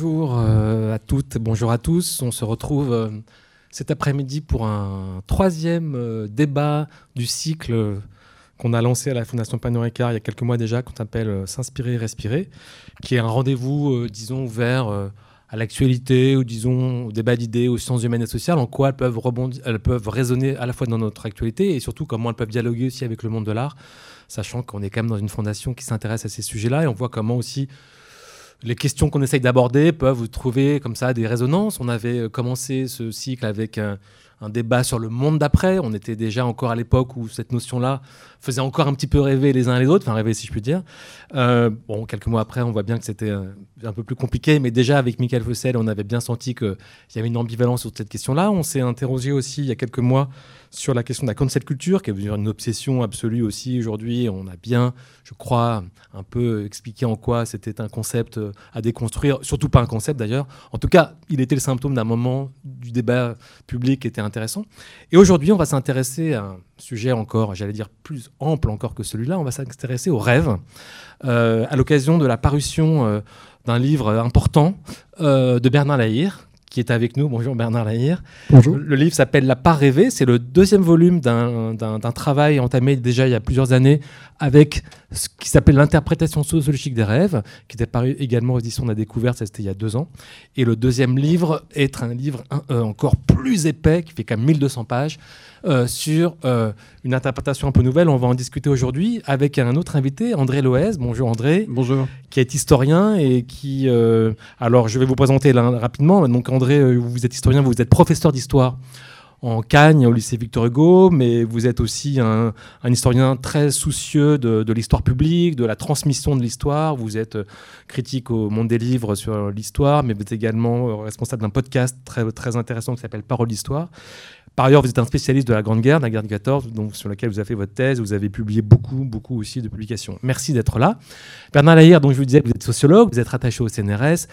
Bonjour euh, à toutes, bonjour à tous. On se retrouve euh, cet après-midi pour un troisième euh, débat du cycle qu'on a lancé à la Fondation Pagnon Ricard il y a quelques mois déjà, qu'on appelle S'inspirer respirer, qui est un rendez-vous, disons, ouvert à l'actualité, ou disons, au débat d'idées, aux sciences humaines et sociales, en quoi elles peuvent, rebondir, elles peuvent résonner à la fois dans notre actualité et surtout comment elles peuvent dialoguer aussi avec le monde de l'art, sachant qu'on est quand même dans une fondation qui s'intéresse à ces sujets-là et on voit comment aussi les questions qu'on essaye d'aborder peuvent trouver comme ça des résonances. On avait euh, commencé ce cycle avec un, débat sur le monde d'après. On était déjà encore à l'époque où cette notion-là faisait encore un petit peu rêver les uns les autres, enfin rêver si je puis dire. Euh, bon, quelques mois après, on voit bien que c'était un peu plus compliqué, mais déjà avec Michael Fossel, on avait bien senti qu'il y avait une ambivalence sur cette question-là. On s'est interrogé aussi il y a quelques mois sur la question de la cancel culture, qui est devenue une obsession absolue aussi aujourd'hui. On a bien, je crois, un peu expliqué en quoi c'était un concept euh, à déconstruire, surtout pas un concept d'ailleurs. En tout cas, il était le symptôme d'un moment du débat public qui était intéressant. Et aujourd'hui, on va s'intéresser à un sujet encore, j'allais dire plus ample encore que celui-là, on va s'intéresser aux rêves, euh, à l'occasion de la parution euh, d'un livre important de Bernard Lahire, qui est avec nous. Bonjour Bernard Lahire. Bonjour. Le livre s'appelle La part rêvée. C'est le deuxième volume d'un travail entamé déjà il y a plusieurs années avec ce qui s'appelle l'interprétation sociologique des rêves, qui était paru également aux éditions de la découverte, c'était il y a deux ans. Et le deuxième livre est un livre euh, encore plus épais, qui fait quand même 1200 pages, euh, sur euh, une interprétation un peu nouvelle. On va en discuter aujourd'hui avec un autre invité, André Loez. Bonjour André. Bonjour. Qui est historien et qui... alors je vais vous présenter rapidement. Donc André, vous êtes historien, vous êtes professeur d'histoire en Cagne, au lycée Victor Hugo, mais vous êtes aussi un, historien très soucieux de, l'histoire publique, de la transmission de l'histoire. Vous êtes euh, critique au Monde des Livres sur l'histoire, mais vous êtes également euh, responsable d'un podcast très, très intéressant qui s'appelle Parole d'Histoire. Par ailleurs, vous êtes un spécialiste de la Grande Guerre, de la guerre de 14, donc, sur laquelle vous avez fait votre thèse. Vous avez publié beaucoup, beaucoup aussi de publications. Merci d'être là. Bernard Lahire, je vous disais, vous êtes sociologue, vous êtes rattaché au CNRS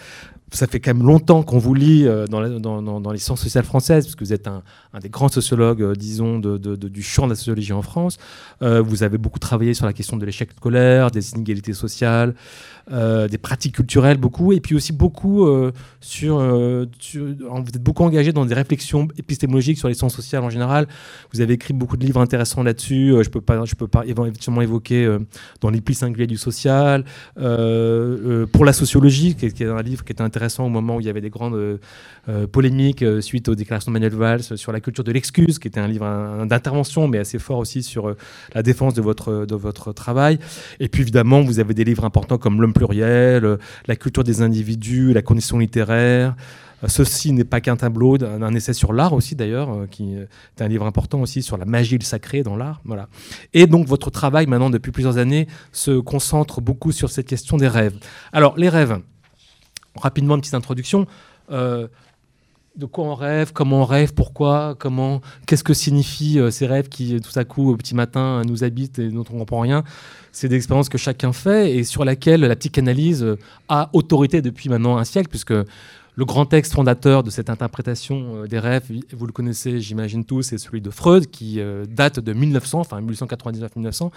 ça fait quand même longtemps qu'on vous lit euh, dans, les sciences sociales françaises, parce que vous êtes un, des grands sociologues, euh, disons, du champ de la sociologie en France. Euh, vous avez beaucoup travaillé sur la question de l'échec scolaire, des inégalités sociales, des pratiques culturelles, beaucoup, et puis aussi beaucoup sur, Vous êtes beaucoup engagé dans des réflexions épistémologiques sur les sciences sociales en général. Vous avez écrit beaucoup de livres intéressants là-dessus. je peux pas, je peux pas éventuellement évoquer dans les plis singuliers du social, pour la sociologie, qui est, qui est un livre qui est intéressant intéressant au moment où il y avait des grandes euh, euh, polémiques euh, suite aux déclarations de Manuel Valls sur la culture de l'excuse, qui était un livre d'intervention, mais assez fort aussi sur la défense de votre, de votre travail. Et puis évidemment, vous avez des livres importants comme L'homme pluriel, La culture des individus, La condition littéraire. Ceci n'est pas qu'un tableau, un, essai sur l'art aussi d'ailleurs, qui est un livre important aussi sur la magie le sacré dans l'art. Voilà. Et donc votre travail maintenant depuis plusieurs années se concentre beaucoup sur cette question des rêves. Alors les rêves, rapidement une petite introduction. Euh, de quoi on rêve, comment on rêve, pourquoi, comment, qu'est-ce que signifient euh, ces rêves qui, tout à coup, au petit matin, nous habitent et dont on ne comprend rien. C'est des expériences que chacun fait et sur laquelle la psychanalyse a autorité depuis maintenant un siècle, puisque le grand texte fondateur de cette interprétation euh, des rêves, vous le connaissez, j'imagine tous, c'est celui de Freud, qui euh, date de 1900, enfin 1899-1900.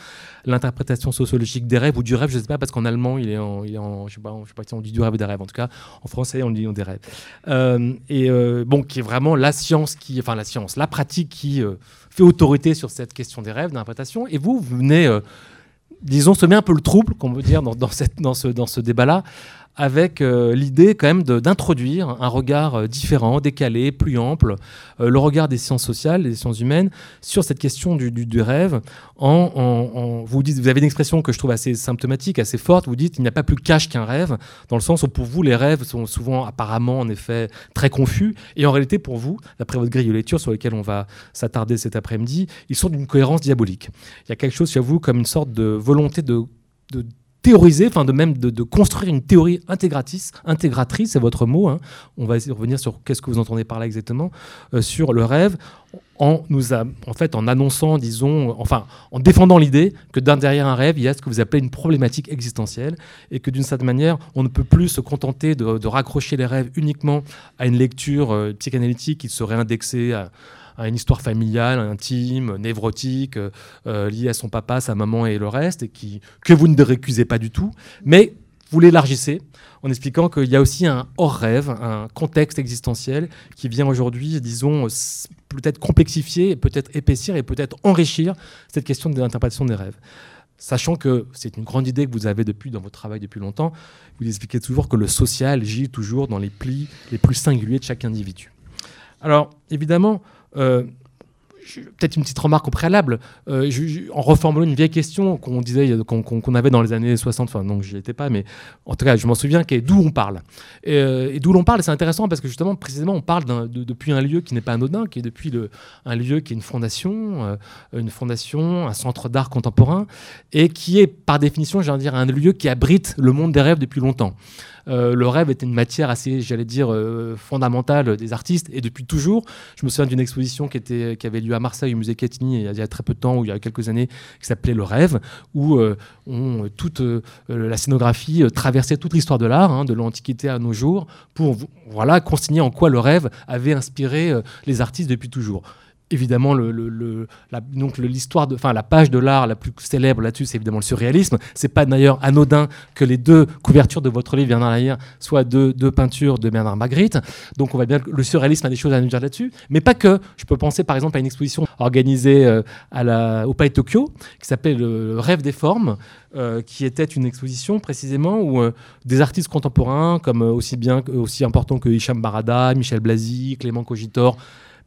L'interprétation sociologique des rêves ou du rêve, je ne sais pas, parce qu'en allemand, il est en, je ne sais, pas, si on dit du rêve ou des rêves. En tout cas, en français, on dit des rêves. Euh, et bon, qui est vraiment la science qui, enfin la science, la pratique qui fait autorité sur cette question des rêves, d'interprétation. Et vous, vous venez disons, semer un peu le trouble, qu'on veut dire, dans ce débat-là, avec euh, l'idée quand même d'introduire un regard euh, différent, décalé, plus ample, euh, le regard des sciences sociales, des sciences humaines, sur cette question du, rêve. En, vous, dites, vous avez une expression que je trouve assez symptomatique, assez forte, vous dites il n'y a pas plus cash qu'un rêve, dans le sens où pour vous les rêves sont souvent apparemment en effet très confus, et en réalité pour vous, d'après votre grille de lecture sur laquelle on va s'attarder cet après-midi, ils sont d'une cohérence diabolique. Il y a quelque chose chez vous comme une sorte de volonté de théoriser, enfin de même de, construire une théorie intégratrice, intégratrice, c'est votre mot. Hein. On va revenir sur qu'est-ce que vous entendez par là exactement euh, sur le rêve, en nous en fait en annonçant, disons, enfin en défendant l'idée que derrière un rêve il y a ce que vous appelez une problématique existentielle et que d'une certaine manière on ne peut plus se contenter de, raccrocher les rêves uniquement à une lecture euh, psychanalytique qui serait indexée à à une histoire familiale, intime, névrotique, euh, liée à son papa, sa maman et le reste, et qui, que vous ne récusez pas du tout, mais vous l'élargissez en expliquant qu'il y a aussi un hors-rêve, un contexte existentiel qui vient aujourd'hui, disons, peut-être complexifier, peut-être épaissir et peut-être enrichir cette question de l'interprétation des rêves. Sachant que c'est une grande idée que vous avez depuis dans votre travail depuis longtemps, vous expliquez toujours que le social gît toujours dans les plis les plus singuliers de chaque individu. Alors, évidemment, euh, peut-être une petite remarque au préalable, euh, en reformulant une vieille question qu'on disait, qu'on avait dans les années 60, enfin non, j'y étais pas, mais en tout cas, je m'en souviens, qui est d'où on parle. Et, euh, d'où l'on parle, c'est intéressant parce que justement, précisément, on parle depuis un lieu qui n'est pas anodin, qui est depuis un lieu qui est une fondation, euh, une fondation, un centre d'art contemporain, et qui est par définition, j'ai envie de dire, un lieu qui abrite le monde des rêves depuis longtemps. Euh, le rêve était une matière assez, j'allais dire, euh, fondamentale des artistes. Et depuis toujours, je me souviens d'une exposition qui, avait lieu à Marseille au musée Catini il y a très peu de temps, ou il y a quelques années, qui s'appelait Le Rêve, où euh, toute la scénographie traversait toute l'histoire de l'art, hein, de l'Antiquité à nos jours, pour voilà, consigner en quoi le rêve avait inspiré les artistes depuis toujours évidemment le, le, la, donc l'histoire de enfin la page de l'art la plus célèbre là-dessus c'est évidemment le surréalisme. C'est pas d'ailleurs anodin que les deux couvertures de votre livre Bernard Lahire soient deux, deux peintures de Bernard Magritte. Donc on va bien le surréalisme a des choses à nous dire là-dessus. Mais pas que. Je peux penser par exemple à une exposition organisée euh, à la, au Palais Tokyo qui s'appelle le rêve des formes euh, qui était une exposition précisément où euh, des artistes contemporains comme aussi bien aussi importants que Hicham Barada, Michel Blasi, Clément Cogitor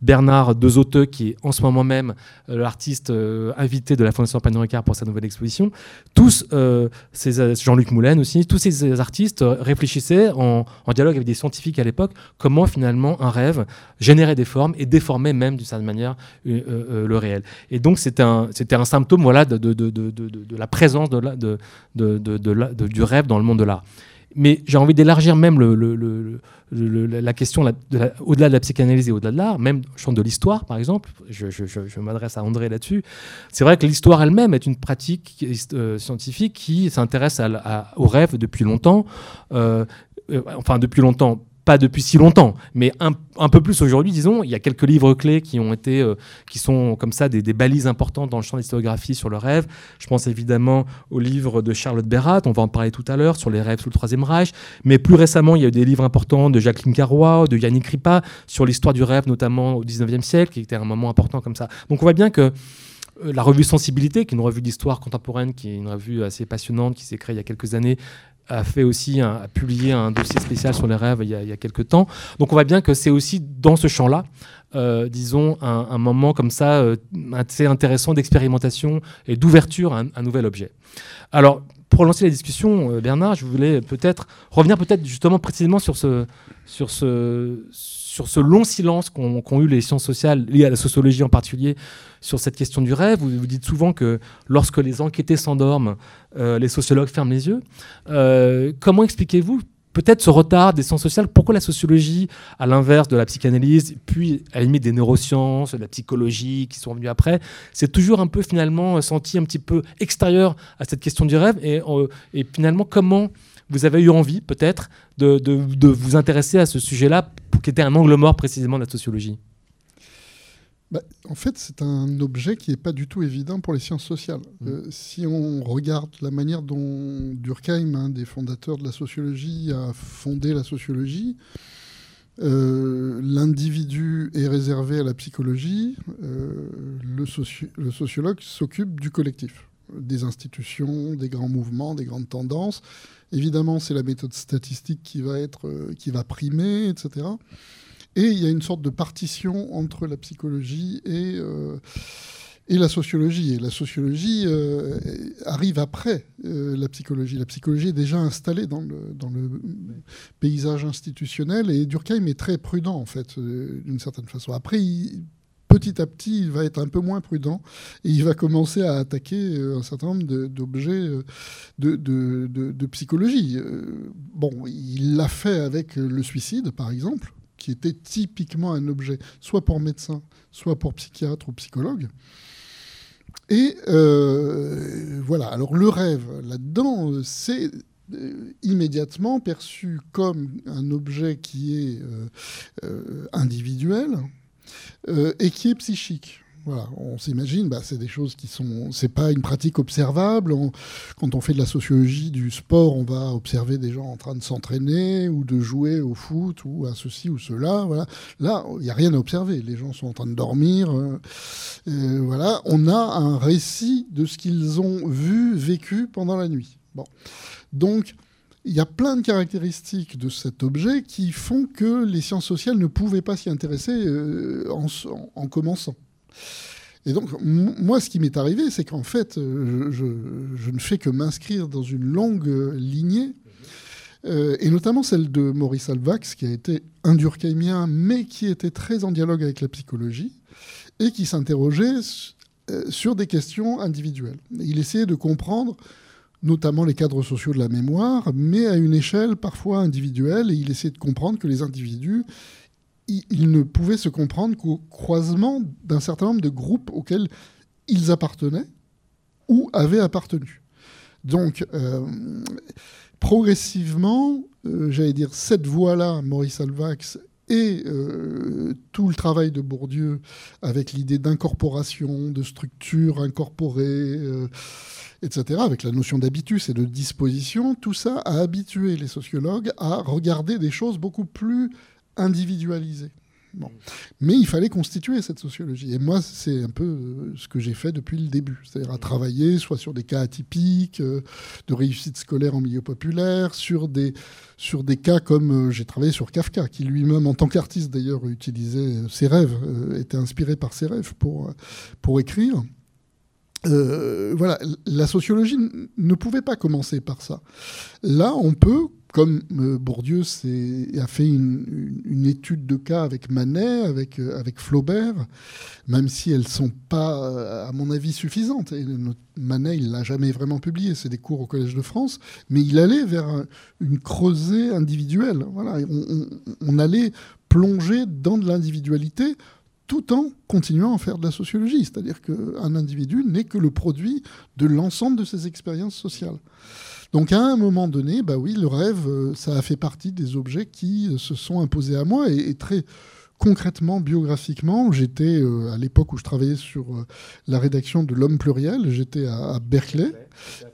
Bernard Dezoteux, qui est en ce moment même euh, l'artiste euh, invité de la Fondation Pagnon pour sa nouvelle exposition. Tous, euh, Jean-Luc Moulin aussi, tous ces artistes réfléchissaient en, dialogue avec des scientifiques à l'époque comment finalement un rêve générait des formes et déformait même d'une certaine manière le réel. Et donc c'était un, un symptôme voilà, de, de, de, de la présence du rêve dans le monde de l'art. Mais j'ai envie d'élargir même la question au-delà de la psychanalyse et au-delà de l'art, même champ de l'histoire, par exemple. Je, m'adresse à André là-dessus. C'est vrai que l'histoire elle-même est une pratique euh, scientifique qui s'intéresse au rêve depuis longtemps. Euh, euh, enfin, depuis longtemps, pas depuis si longtemps, mais un, un peu plus aujourd'hui, disons. Il y a quelques livres clés qui ont été, euh, qui sont comme ça des, balises importantes dans le champ de l'historiographie sur le rêve. Je pense évidemment au livre de Charlotte Berrat, on va en parler tout à l'heure, sur les rêves sous le Troisième Reich. Mais plus récemment, il y a eu des livres importants de Jacqueline Carrois, de Yannick Ripa, sur l'histoire du rêve, notamment au 19e siècle, qui était un moment important comme ça. Donc on voit bien que euh, la revue Sensibilité, qui est une revue d'histoire contemporaine, qui est une revue assez passionnante, qui s'est créée il y a quelques années, a fait aussi a publié un dossier spécial sur les rêves il y a, quelques temps. Donc on voit bien que c'est aussi dans ce champ-là, disons, un, moment comme ça euh, assez intéressant d'expérimentation et d'ouverture à, un nouvel objet. Alors pour lancer la discussion, euh, Bernard, je voulais peut-être revenir peut-être justement précisément sur ce, sur ce, sur ce long silence qu'ont eu les sciences sociales, liées à la sociologie en particulier, sur cette question du rêve. Vous, dites souvent que lorsque les enquêtés s'endorment, euh, les sociologues ferment les yeux. Euh, comment expliquez-vous peut-être ce retard des sciences sociales? Pourquoi la sociologie, à l'inverse de la psychanalyse, puis à la limite des neurosciences, de la psychologie qui sont venues après, c'est toujours un peu finalement senti un petit peu extérieur à cette question du rêve? Et, euh, et finalement comment vous avez eu envie peut-être de, de, vous intéresser à ce sujet-là qui était un angle mort précisément de la sociologie bah, en fait, c'est un objet qui n'est pas du tout évident pour les sciences sociales. Mmh. Euh, si on regarde la manière dont Durkheim, un des fondateurs de la sociologie, a fondé la sociologie, euh, l'individu est réservé à la psychologie, euh, le, le, sociologue s'occupe du collectif, des institutions, des grands mouvements, des grandes tendances. Évidemment, c'est la méthode statistique qui va, être, qui va primer, etc. Et il y a une sorte de partition entre la psychologie et, euh, et la sociologie. Et la sociologie euh, arrive après euh, la psychologie. La psychologie est déjà installée dans le, dans le paysage institutionnel et Durkheim est très prudent, en fait, d'une certaine façon. Après, petit à petit, il va être un peu moins prudent et il va commencer à attaquer un certain nombre d'objets de, de, psychologie. Bon, il l'a fait avec le suicide, par exemple qui était typiquement un objet, soit pour médecin, soit pour psychiatre ou psychologue. Et euh, voilà, alors le rêve, là-dedans, c'est euh, immédiatement perçu comme un objet qui est euh, individuel et qui est psychique. Voilà, on s'imagine, bah, c'est des choses qui sont, c'est pas une pratique observable. quand on fait de la sociologie du sport, on va observer des gens en train de s'entraîner ou de jouer au foot ou à ceci ou cela. Voilà, là, il n'y a rien à observer. Les gens sont en train de dormir. Euh, voilà, on a un récit de ce qu'ils ont vu, vécu pendant la nuit. Bon, donc il y a plein de caractéristiques de cet objet qui font que les sciences sociales ne pouvaient pas s'y intéresser euh, en, commençant. Et donc, moi, ce qui m'est arrivé, c'est qu'en fait, euh, je, ne fais que m'inscrire dans une longue lignée, euh, et notamment celle de Maurice Alvax, qui a été un durkheimien, mais qui était très en dialogue avec la psychologie, et qui s'interrogeait sur des questions individuelles. Il essayait de comprendre notamment les cadres sociaux de la mémoire, mais à une échelle parfois individuelle, et il essayait de comprendre que les individus, ils ne pouvaient se comprendre qu'au croisement d'un certain nombre de groupes auxquels ils appartenaient ou avaient appartenu. Donc, euh, progressivement, euh, j'allais dire, cette voie-là, Maurice Alvax et euh, tout le travail de Bourdieu avec l'idée d'incorporation, de structure incorporée, etc., avec la notion d'habitus et de disposition, tout ça a habitué les sociologues à regarder des choses beaucoup plus individualisées. Mais il fallait constituer cette sociologie. Et moi, c'est un peu euh, ce que j'ai fait depuis le début. C'est-à-dire à travailler soit sur des cas atypiques, euh, de réussite scolaire en milieu populaire, sur des, sur des cas comme euh, j'ai travaillé sur Kafka, qui lui-même, en tant qu'artiste d'ailleurs, utilisait ses rêves, était inspiré par ses rêves pour, pour écrire. Voilà, la sociologie ne pouvait pas commencer par ça. Là, on peut, comme euh, Bourdieu a fait une, étude de cas avec Manet, avec, euh, Flaubert, même si elles ne sont pas, à mon avis, suffisantes. Et Manet, il l'a jamais vraiment publié, c'est des cours au Collège de France, mais il allait vers une creusée individuelle. On allait plonger dans de l'individualité tout en continuant à faire de la sociologie. C'est-à-dire qu'un individu n'est que le produit de l'ensemble de ses expériences sociales. Donc à un moment donné, bah oui, le rêve, euh, ça a fait partie des objets qui euh, se sont imposés à moi et, très concrètement, biographiquement, j'étais euh, à l'époque où je travaillais sur la rédaction de L'Homme pluriel, j'étais à, Berkeley. À la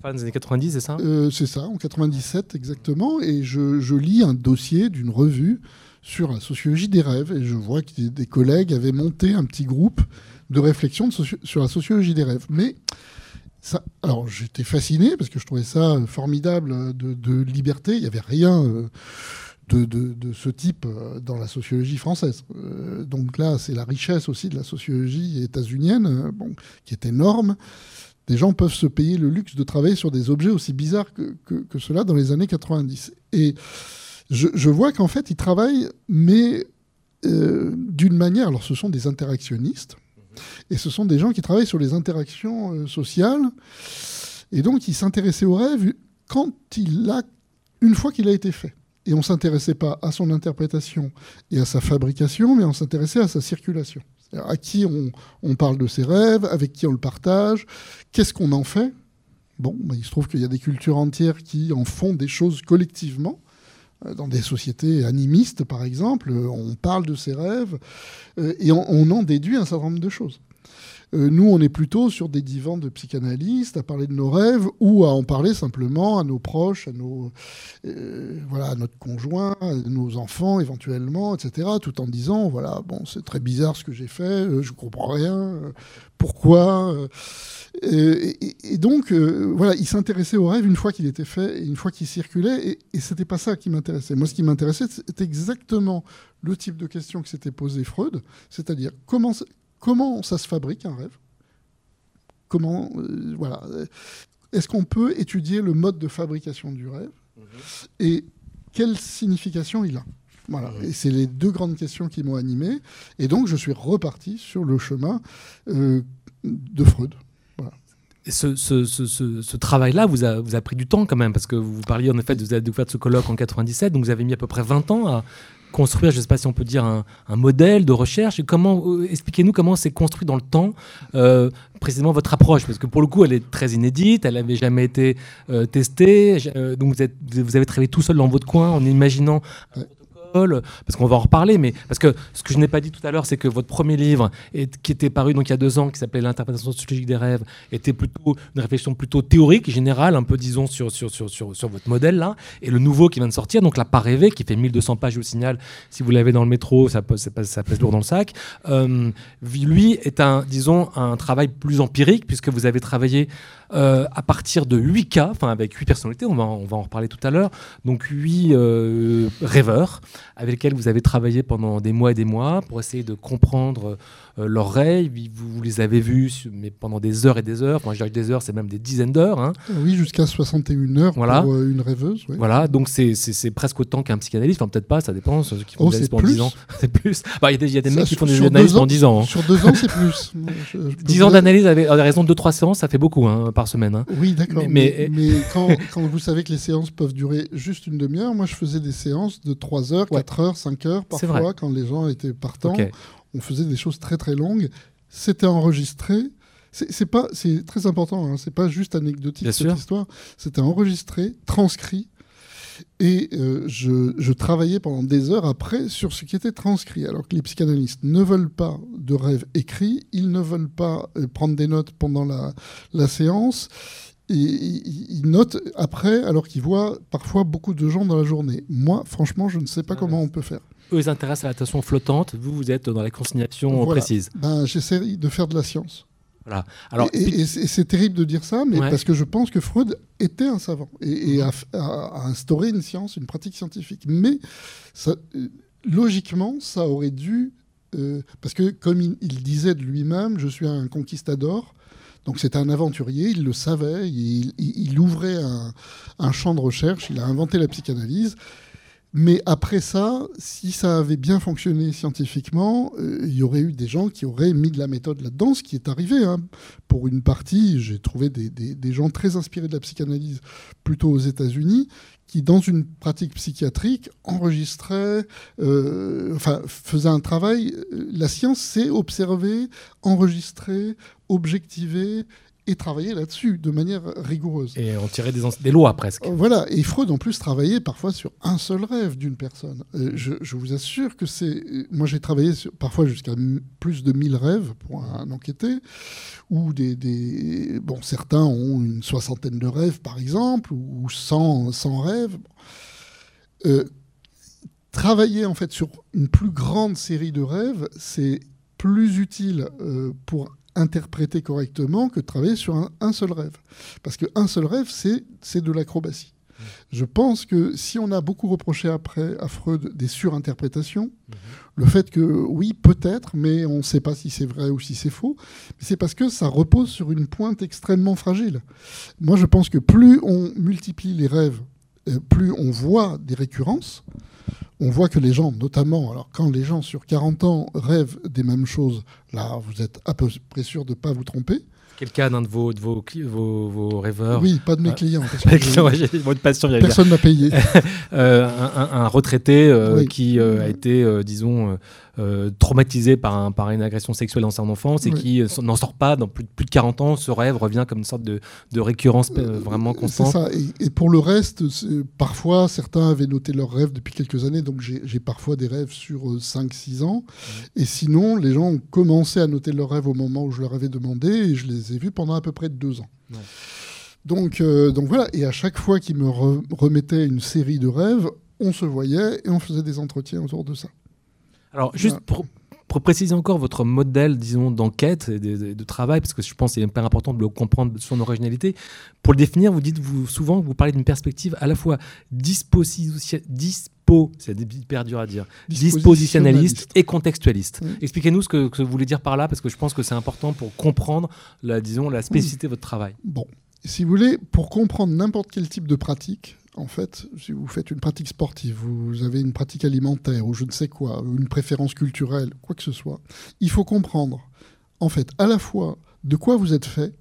fin des années 90, c'est ça? C'est ça, en 97 exactement, et je, je lis un dossier d'une revue sur la sociologie des rêves. Et je vois que des collègues avaient monté un petit groupe de réflexion sur la sociologie des rêves. Mais ça, alors j'étais fasciné parce que je trouvais ça formidable de, liberté. Il n'y avait rien euh, de, ce type euh, dans la sociologie française. Euh, donc là, c'est la richesse aussi de la sociologie états-unienne, qui est énorme. Des gens peuvent se payer le luxe de travailler sur des objets aussi bizarres que, que, que cela dans les années 90. Et je, vois qu'en fait, ils travaillent, mais euh, d'une manière. Alors, ce sont des interactionnistes, mhm. et ce sont des gens qui travaillent sur les interactions euh, sociales, et donc ils s'intéressaient au rêve quand il a, une fois qu'il a été fait. Et on ne s'intéressait pas à son interprétation et à sa fabrication, mais on s'intéressait à sa circulation. À qui on, on, parle de ses rêves, avec qui on le partage, qu'est-ce qu'on en fait? Bon, bah, il se trouve qu'il y a des cultures entières qui en font des choses collectivement. Euh, dans des sociétés animistes, par exemple, euh, on parle de ses rêves euh, et on, en déduit un certain nombre de choses. Nous, on est plutôt sur des divans de psychanalystes à parler de nos rêves ou à en parler simplement à nos proches, à, nos, voilà, à notre conjoint, à nos enfants éventuellement, etc. Tout en disant, voilà, bon, c'est très bizarre ce que j'ai fait, je comprends rien, pourquoi euh, et, donc, euh, voilà, il s'intéressait au rêve une fois qu'il était fait, une fois qu'il circulait, et, et c'était pas ça qui m'intéressait. Moi, ce qui m'intéressait, c'était exactement le type de question que s'était posé Freud, c'est-à-dire comment, comment ça se fabrique un rêve? Comment, euh, voilà, est-ce qu'on peut étudier le mode de fabrication du rêve? Mhm. et quelle signification il a? Voilà. Mhm. Et c'est les deux grandes questions qui m'ont animé. Et donc, je suis reparti sur le chemin de Freud ce, travail-là vous a, vous a, pris du temps quand même, parce que vous parliez en effet de, de faire de ce colloque en 97, donc vous avez mis à peu près 20 ans à construire, je ne sais pas si on peut dire, un, modèle de recherche. Euh, expliquez-nous comment c'est construit dans le temps, euh, précisément votre approche, parce que pour le coup, elle est très inédite, elle n'avait jamais été euh, testée. donc vous, vous, avez travaillé tout seul dans votre coin en imaginant Parce qu'on va en reparler, mais parce que ce que je n'ai pas dit tout à l'heure, c'est que votre premier livre, qui était paru donc il y a deux ans, qui s'appelait L'interprétation sociologique des rêves, était plutôt une réflexion plutôt théorique, générale, un peu disons sur, sur, sur, sur, votre modèle là. Et le nouveau qui vient de sortir, donc La Pas rêvée, qui fait 1200 pages au signal, si vous l'avez dans le métro, ça, pèse, ça pèse lourd dans le sac. Euh, lui est un, disons, un travail plus empirique, puisque vous avez travaillé euh, à partir de 8 cas, avec 8 personnalités, on va, en reparler tout à l'heure, donc 8 euh, rêveurs avec lesquels vous avez travaillé pendant des mois et des mois pour essayer de comprendre euh, leurs rêves. Vous, les avez vus mais pendant des heures et des heures, enfin je dirais des heures, c'est même des dizaines d'heures. Hein. Oui, jusqu'à 61 heures voilà. pour une rêveuse. Voilà, donc c'est presque autant qu'un psychanalyste, enfin peut-être pas, ça dépend, ceux qui font oh, des pendant 10 ans. c'est plus. Bah, il y a des, mecs qui font des analyses pendant 10 ans. Hein. Sur 2 ans, c'est plus. 10 ans d'analyse avec raison de 2-3 séances, ça fait beaucoup hein, par semaine. Oui, d'accord. Mais, mais, quand, quand, vous savez que les séances peuvent durer juste une demi-heure, moi je faisais des séances de 3 heures, 4 heures, 5 heures parfois quand les gens étaient partants. On faisait des choses très très longues. C'était enregistré. C'est pas, c'est très important. Hein. C'est pas juste anecdotique cette histoire. C'était enregistré, transcrit, et euh, je, je, travaillais pendant des heures après sur ce qui était transcrit. Alors que les psychanalystes ne veulent pas de rêves écrits, ils ne veulent pas euh, prendre des notes pendant la, la séance. Et ils notent après, alors qu'ils voient parfois beaucoup de gens dans la journée. Moi, franchement, je ne sais pas ah comment on peut faire. Eux, ils intéressent à l'attention flottante. Vous, vous êtes dans la consignation précise. Ben, J'essaie de faire de la science. Voilà. Alors, et, c'est terrible de dire ça, mais parce que je pense que Freud était un savant et, a, instauré une science, une pratique scientifique. Mais ça, euh, logiquement, ça aurait dû, euh, parce que comme il, disait de lui-même, je suis un conquistador. Donc c'était un aventurier, il le savait, il, ouvrait un, un, champ de recherche, il a inventé la psychanalyse. Mais après ça, si ça avait bien fonctionné scientifiquement, euh, il y aurait eu des gens qui auraient mis de la méthode là-dedans, ce qui est arrivé. Hein. Pour une partie, j'ai trouvé des, des, gens très inspirés de la psychanalyse, plutôt aux États-Unis, qui, dans une pratique psychiatrique, enregistraient, euh, enfin, faisaient un travail. Euh, la science, c'est observer, enregistrer, objectiver, et travailler là-dessus de manière rigoureuse. Et on tirait des, des, lois presque. Euh, voilà, et Freud en plus travaillait parfois sur un seul rêve d'une personne. Euh, je, vous assure que c'est... Moi j'ai travaillé parfois jusqu'à plus de 1000 rêves pour un, enquêté, où des, des, Bon, certains ont une soixantaine de rêves par exemple, ou 100, 100 rêves. Euh, travailler en fait sur une plus grande série de rêves, c'est plus utile pour interpréter correctement que de travailler sur un, seul rêve. Parce qu'un seul rêve, c'est de l'acrobatie. Je pense que si on a beaucoup reproché après à Freud des surinterprétations, le fait que oui, peut-être, mais on ne sait pas si c'est vrai ou si c'est faux, c'est parce que ça repose sur une pointe extrêmement fragile. Moi, je pense que plus on multiplie les rêves, euh, plus on voit des récurrences, on voit que les gens, notamment, alors quand les gens sur 40 ans rêvent des mêmes choses, là, vous êtes à peu près sûr de ne pas vous tromper. Quel cas d'un de vos, de vos, vos, rêveurs Oui, pas de mes clients. Personne n'a payé. Euh, un, retraité euh, qui euh, a été, disons, traumatisé par, un, par une agression sexuelle dans son enfance et qui n'en sort pas dans plus, plus, de 40 ans. Ce rêve revient comme une sorte de, de récurrence vraiment constante. Ça. Et, pour le reste, parfois, certains avaient noté leurs rêves depuis quelques années, donc j'ai parfois des rêves sur 5-6 ans. Et sinon, les gens ont commencé à noter leurs rêves au moment où je leur avais demandé et je les ai vus pendant à peu près deux ans. Donc, euh, donc voilà, et à chaque fois qu'il me remettait une série de rêves, on se voyait et on faisait des entretiens autour de ça. Alors, juste pour, pour, préciser encore votre modèle, disons, d'enquête et de, travail, parce que je pense que c'est hyper important de le comprendre son originalité. Pour le définir, vous dites vous, souvent, vous parlez d'une perspective à la fois dispo, c'est hyper dur à dire, dispositionnaliste et contextualiste. Expliquez-nous ce que, vous voulez dire par là, parce que je pense que c'est important pour comprendre, la, disons, la spécificité de votre travail. Bon, si vous voulez, pour comprendre n'importe quel type de pratique, en fait, si vous faites une pratique sportive, vous avez une pratique alimentaire ou je ne sais quoi, une préférence culturelle, quoi que ce soit, il faut comprendre, en fait, à la fois de quoi vous êtes fait,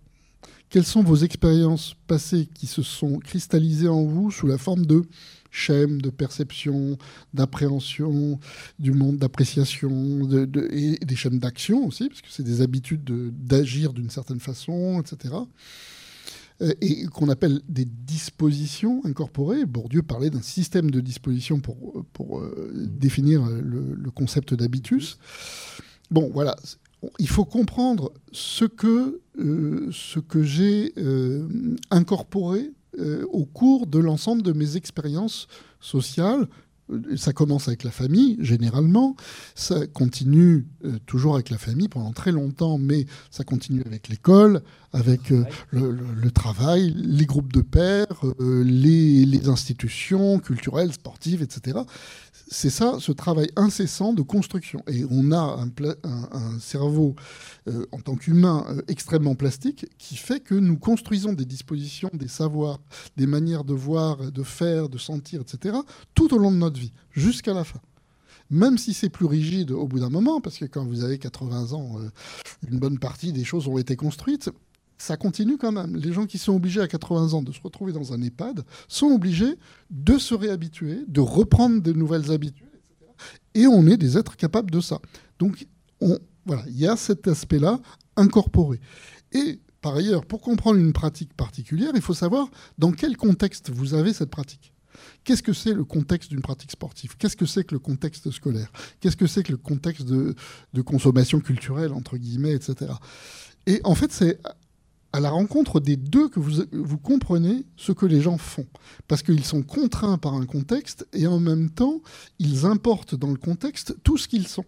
quelles sont vos expériences passées qui se sont cristallisées en vous sous la forme de schèmes, de perception, d'appréhension du monde, d'appréciation, et des schèmes d'action aussi, parce que c'est des habitudes d'agir d'une certaine façon, etc. euh, et qu'on appelle des dispositions incorporées. Bourdieu parlait d'un système de dispositions pour, pour euh, définir le, concept d'habitus. Bon, voilà. Il faut comprendre ce que, euh, ce que j'ai incorporé au cours de l'ensemble de mes expériences sociales, ça commence avec la famille, généralement. Ça continue euh, toujours avec la famille pendant très longtemps, mais ça continue avec l'école, avec euh, le, travail, les groupes de pairs, euh, les, institutions culturelles, sportives, etc c'est ça, ce travail incessant de construction. Et on a un, cerveau euh, en tant qu'humain extrêmement plastique qui fait que nous construisons des dispositions, des savoirs, des manières de voir, de faire, de sentir, etc., tout au long de notre vie, jusqu'à la fin même si c'est plus rigide au bout d'un moment, parce que quand vous avez 80 ans, une bonne partie des choses ont été construites, ça continue quand même. Les gens qui sont obligés à 80 ans de se retrouver dans un EHPAD sont obligés de se réhabituer, de reprendre de nouvelles habitudes, etc. Et on est des êtres capables de ça. Donc, on, voilà, il y a cet aspect-là incorporé. Et par ailleurs, pour comprendre une pratique particulière, il faut savoir dans quel contexte vous avez cette pratique. Qu'est-ce que c'est le contexte d'une pratique sportive? Qu'est-ce que c'est que le contexte scolaire? Qu'est-ce que c'est que le contexte de, de, consommation culturelle, entre guillemets, etc. Et en fait, c'est à la rencontre des deux que vous, vous comprenez ce que les gens font. Parce qu'ils sont contraints par un contexte et en même temps, ils importent dans le contexte tout ce qu'ils sont.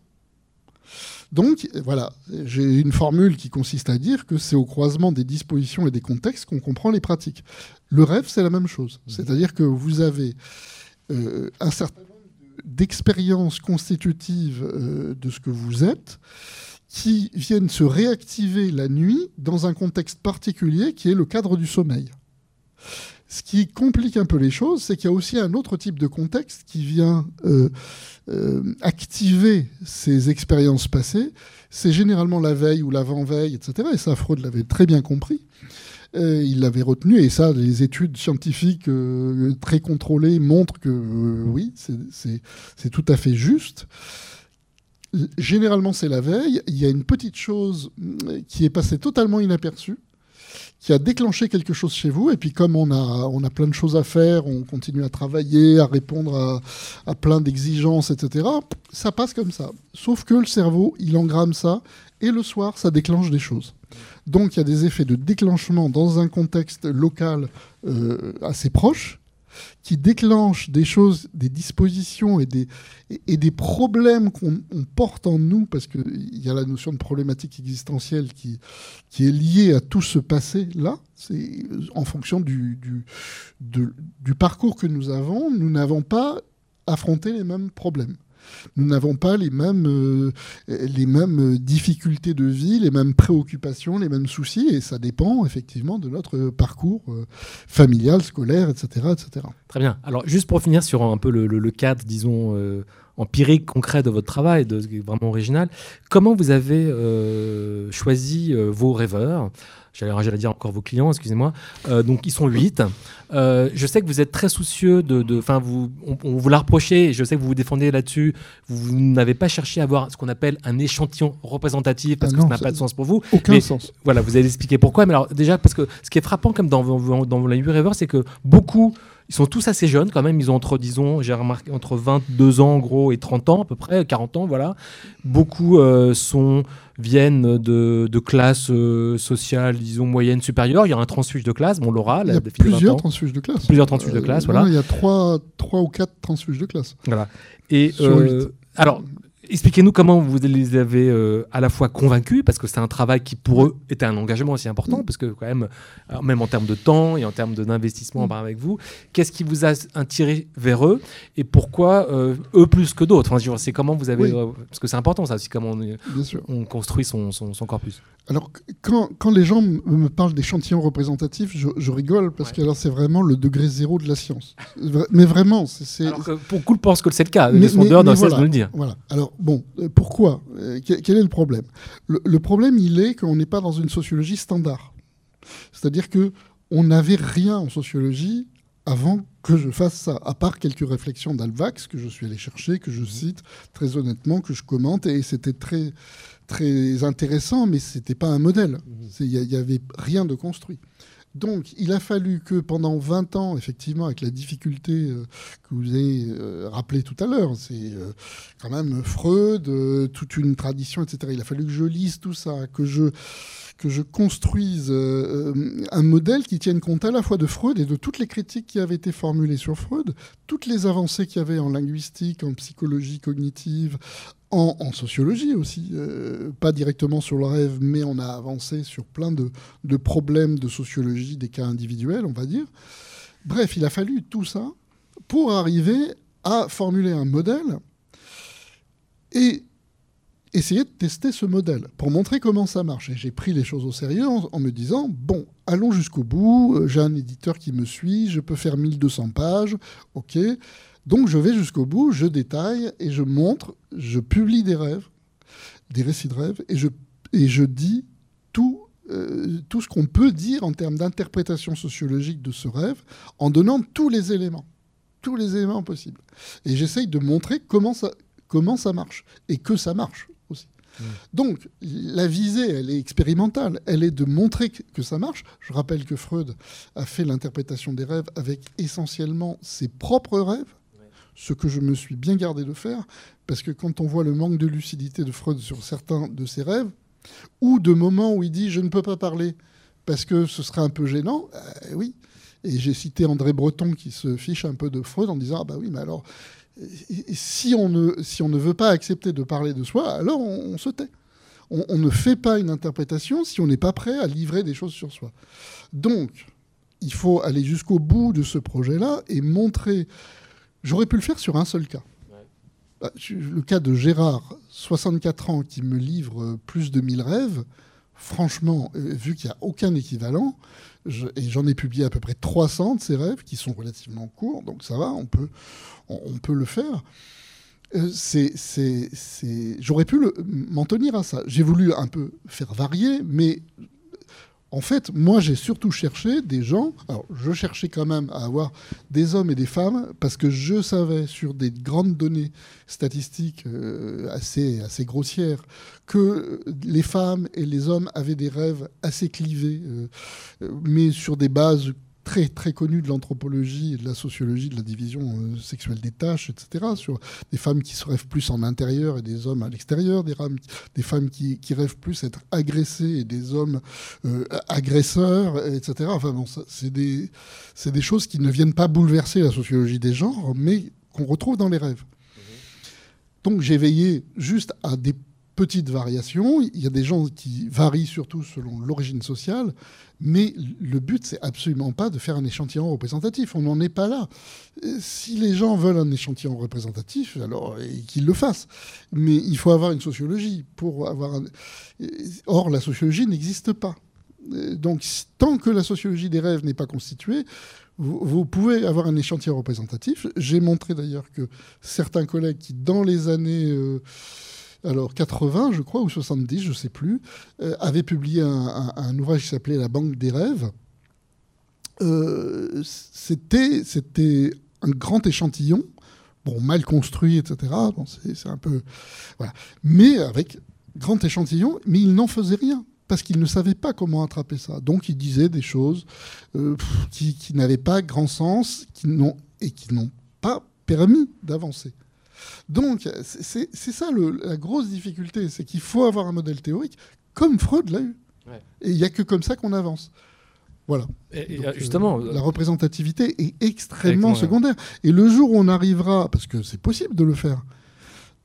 Donc voilà, j'ai une formule qui consiste à dire que c'est au croisement des dispositions et des contextes qu'on comprend les pratiques. Le rêve, c'est la même chose. Mmh. C'est-à-dire que vous avez euh, un certain nombre d'expériences constitutives euh, de ce que vous êtes qui viennent se réactiver la nuit dans un contexte particulier qui est le cadre du sommeil. Ce qui complique un peu les choses, c'est qu'il y a aussi un autre type de contexte qui vient euh, euh, activer ces expériences passées. C'est généralement la veille ou l'avant-veille, etc. Et ça, Freud l'avait très bien compris. Euh, il l'avait retenu, et ça, les études scientifiques très contrôlées montrent que oui, c'est tout à fait juste. Généralement, c'est la veille. Il y a une petite chose mm, qui est passée totalement inaperçue, qui a déclenché quelque chose chez vous. Et puis, comme on a, on a plein de choses à faire, on continue à travailler, à répondre à, plein d'exigences, etc. Ça passe comme ça. Sauf que le cerveau, il engramme ça. Et le soir, ça déclenche des choses. Donc, il y a des effets de déclenchement dans un contexte local euh, assez proche qui déclenche des choses, des dispositions et des, et, problèmes qu'on porte en nous, parce qu'il y a la notion de problématique existentielle qui, qui est liée à tout ce passé-là. C'est en fonction du, du, du parcours que nous avons, nous n'avons pas affronté les mêmes problèmes nous n'avons pas les mêmes, euh, les mêmes difficultés de vie, les mêmes préoccupations, les mêmes soucis, et ça dépend effectivement de notre parcours euh, familial, scolaire, etc., etc. Très bien. Alors, juste pour finir sur un peu le, cadre, disons, euh, empirique, concret de votre travail, de, vraiment original, comment vous avez choisi vos rêveurs? J'allais dire encore vos clients, excusez-moi. Euh, donc ils sont huit. Euh, je sais que vous êtes très soucieux de, enfin vous, on, vous l'a reproché. Je sais que vous vous défendez là-dessus. Vous, n'avez pas cherché à avoir ce qu'on appelle un échantillon représentatif parce ah que ça n'a pas de sens pour vous. Aucun sens. Voilà, vous allez expliquer pourquoi. Mais alors déjà parce que ce qui est frappant comme dans, dans, dans rêveurs, c'est que beaucoup ils sont tous assez jeunes quand même. Ils ont entre, disons, j'ai remarqué, entre 22 ans en gros et 30 ans à peu près, 40 ans, voilà. Beaucoup euh, sont, viennent de, de classes euh, sociales, disons, moyennes, supérieures. Il y a un transfuge de classe, bon, Laura, Il y a plusieurs transfuges de classe. Plusieurs transfuges de classe, voilà. il y a trois, trois ou quatre transfuges de classe. Voilà. Et euh, alors, Expliquez-nous comment vous les avez euh, à la fois convaincus, parce que c'est un travail qui pour eux était un engagement aussi important, parce que quand même, même en termes de temps et en termes d'investissement mm. avec vous, qu'est-ce qui vous a attiré vers eux et pourquoi euh, eux plus que d'autres? Enfin, C'est comment vous avez... Euh, parce que c'est important ça aussi, comment on, construit son, son, corpus. Alors quand, quand, les gens me parlent d'échantillons représentatifs, je, rigole, parce que alors c'est vraiment le degré zéro de la science. Mais vraiment, c'est... Alors que beaucoup pensent que c'est le cas, les sondeurs doivent voilà, le dire. Voilà. Alors bon, euh, pourquoi euh, Quel est le problème? Le, problème, il est qu'on n'est pas dans une sociologie standard. C'est-à-dire que on n'avait rien en sociologie avant que je fasse ça, à part quelques réflexions d'Alvax que je suis allé chercher, que je cite très honnêtement, que je commente, et c'était très, très intéressant, mais ce n'était pas un modèle. Mmh. Il n'y avait rien de construit. Donc, il a fallu que pendant 20 ans, effectivement, avec la difficulté euh, que vous avez euh, rappelé tout à l'heure, c'est euh, quand même Freud, toute une tradition, etc. Il a fallu que je lise tout ça, que je, que je construise un modèle qui tienne compte à la fois de Freud et de toutes les critiques qui avaient été formulées sur Freud, toutes les avancées qu'il y avait en linguistique, en psychologie cognitive, en, sociologie aussi, euh, pas directement sur le rêve, mais on a avancé sur plein de, problèmes de sociologie des cas individuels, on va dire. Bref, il a fallu tout ça pour arriver à formuler un modèle et essayer de tester ce modèle pour montrer comment ça marche. Et j'ai pris les choses au sérieux en, me disant, bon, allons jusqu'au bout, euh, j'ai un éditeur qui me suit, je peux faire 1200 pages, ok, donc je vais jusqu'au bout, je détaille et je montre, je publie des rêves, des récits de rêves, et je, et je dis tout, euh, tout ce qu'on peut dire en termes d'interprétation sociologique de ce rêve, en donnant tous les éléments, tous les éléments possibles. Et j'essaye de montrer comment ça, comment ça marche, et que ça marche aussi. Mmh. Donc, la visée, elle est expérimentale. Elle est de montrer que ça marche. Je rappelle que Freud a fait l'interprétation des rêves avec essentiellement ses propres rêves ce que je me suis bien gardé de faire, parce que quand on voit le manque de lucidité de Freud sur certains de ses rêves, ou de moments où il dit je ne peux pas parler parce que ce serait un peu gênant, euh, oui. Et j'ai cité André Breton qui se fiche un peu de Freud en disant ah bah oui, mais alors si on ne, si on ne veut pas accepter de parler de soi, alors on, se tait. On, on, ne fait pas une interprétation si on n'est pas prêt à livrer des choses sur soi. Donc, il faut aller jusqu'au bout de ce projet-là et montrer J'aurais pu le faire sur un seul cas. Bah, le cas de Gérard, 64 ans, qui me livre plus de 1000 rêves, franchement, euh, vu qu'il n'y a aucun équivalent, et j'en ai publié à peu près 300 de ces rêves, qui sont relativement courts, donc ça va, on peut, on, peut le faire. Euh, c'est, J'aurais pu m'en tenir à ça. J'ai voulu un peu faire varier, mais en fait, moi, j'ai surtout cherché des gens. Alors, je cherchais quand même à avoir des hommes et des femmes parce que je savais sur des grandes données statistiques euh, assez, grossières que les femmes et les hommes avaient des rêves assez clivés, euh, euh, mais sur des bases très très connu de l'anthropologie et de la sociologie de la division euh, sexuelle des tâches, etc. Sur des femmes qui se rêvent plus en intérieur et des hommes à l'extérieur, des, des, femmes qui, qui, rêvent plus être agressées et des hommes euh, agresseurs, etc. Enfin bon, c'est des, des choses qui ne viennent pas bouleverser la sociologie des genres, mais qu'on retrouve dans les rêves. Donc j'ai veillé juste à des petites variations. Il y a des gens qui varient surtout selon l'origine sociale, mais le but, c'est absolument pas de faire un échantillon représentatif. On n'en est pas là. Si les gens veulent un échantillon représentatif, alors qu'ils le fassent. Mais il faut avoir une sociologie pour avoir. Un... Or, la sociologie n'existe pas. Donc, tant que la sociologie des rêves n'est pas constituée, vous, pouvez avoir un échantillon représentatif. J'ai montré d'ailleurs que certains collègues qui, dans les années euh, alors 80, je crois, ou 70, je ne sais plus, euh, avait publié un, ouvrage qui s'appelait La Banque des rêves. Euh, c'était, un grand échantillon, bon, mal construit, etc. Bon, c'est, un peu. Voilà. Mais avec grand échantillon, mais il n'en faisait rien parce qu'il ne savait pas comment attraper ça. Donc il disait des choses euh, qui, qui n'avaient pas grand sens qui et qui n'ont pas permis d'avancer. Donc, c'est ça la grosse difficulté, c'est qu'il faut avoir un modèle théorique comme Freud l'a eu. Et il n'y a que comme ça qu'on avance. Voilà. Et, justement, euh, la représentativité est extrêmement secondaire. Et le jour où on arrivera, parce que c'est possible de le faire,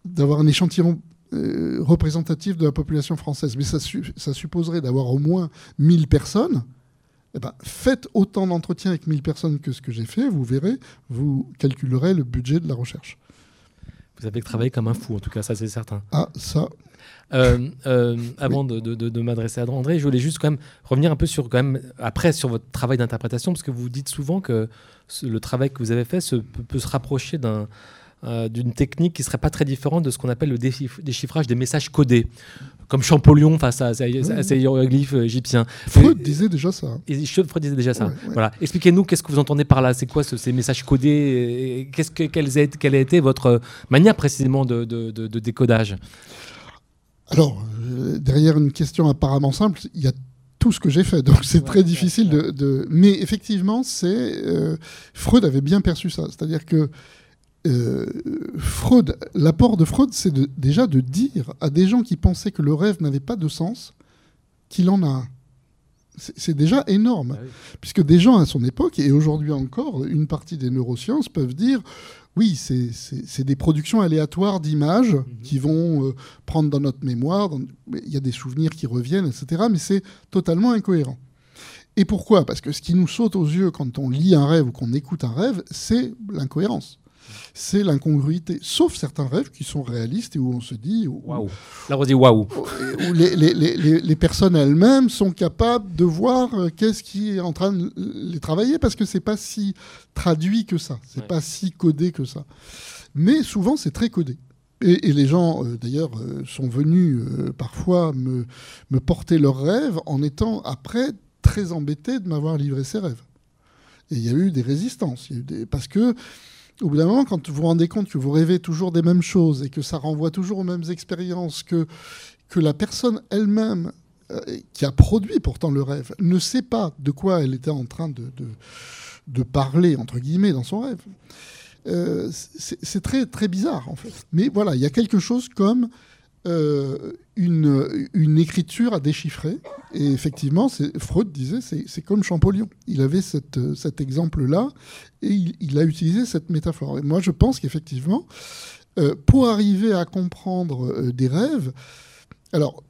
d'avoir un échantillon euh, représentatif de la population française, mais ça, ça supposerait d'avoir au moins 1000 personnes. Eh ben, faites autant d'entretiens avec 1000 personnes que ce que j'ai fait, vous verrez, vous calculerez le budget de la recherche. Vous avez travaillé comme un fou, en tout cas, ça c'est certain. Ah, ça. Euh, euh, avant de, de, m'adresser à André, je voulais juste quand même revenir un peu sur, quand même, après, sur votre travail d'interprétation, parce que vous dites souvent que le travail que vous avez fait se, peut se rapprocher d'un euh, d'une technique qui serait pas très différente de ce qu'on appelle le déchiffrage des messages codés, comme Champollion face à, ces hiéroglyphes égyptiens. Freud disait déjà ça. Et Freud disait déjà ça. Voilà. Expliquez-nous qu'est-ce que vous entendez par là? C'est quoi ces messages codés? Qu'est-ce que, quelle, a, quelle, a, été votre manière précisément de, de, décodage? Alors, euh, derrière une question apparemment simple, il y a tout ce que j'ai fait, donc c'est très difficile de, Mais effectivement, c'est euh, Freud avait bien perçu ça, c'est-à-dire que euh, Freud, l'apport de Freud, c'est déjà de dire à des gens qui pensaient que le rêve n'avait pas de sens qu'il en a un. C'est déjà énorme, ah puisque des gens à son époque, et aujourd'hui encore, une partie des neurosciences peuvent dire oui, c'est des productions aléatoires d'images mhm. qui vont euh, prendre dans notre mémoire. Il y a des souvenirs qui reviennent, etc. Mais c'est totalement incohérent. Et pourquoi? Parce que ce qui nous saute aux yeux quand on lit un rêve ou qu'on écoute un rêve, c'est l'incohérence c'est l'incongruité. Sauf certains rêves qui sont réalistes et où on se dit. Waouh Là, on dit waouh Où les, les, personnes elles-mêmes sont capables de voir euh, qu'est-ce qui est en train de les travailler parce que c'est pas si traduit que ça. C'est pas si codé que ça. Mais souvent, c'est très codé. Et, les gens, euh, d'ailleurs, euh, sont venus parfois me, me porter leurs rêves en étant après très embêtés de m'avoir livré ces rêves. Et il y a eu des résistances. Il y a eu des... Parce que au bout d'un moment, quand vous vous rendez compte que vous rêvez toujours des mêmes choses et que ça renvoie toujours aux mêmes expériences, que, que la personne elle-même euh, qui a produit pourtant le rêve ne sait pas de quoi elle était en train de, de, parler, entre guillemets, dans son rêve, euh, c'est très, très bizarre, en fait. Mais voilà, il y a quelque chose comme euh, une, écriture à déchiffrer. Et effectivement, Freud disait c'est comme Champollion. Il avait cet exemple-là et il, a utilisé cette métaphore. Et moi, je pense qu'effectivement, euh, pour arriver à comprendre euh, des rêves, alors.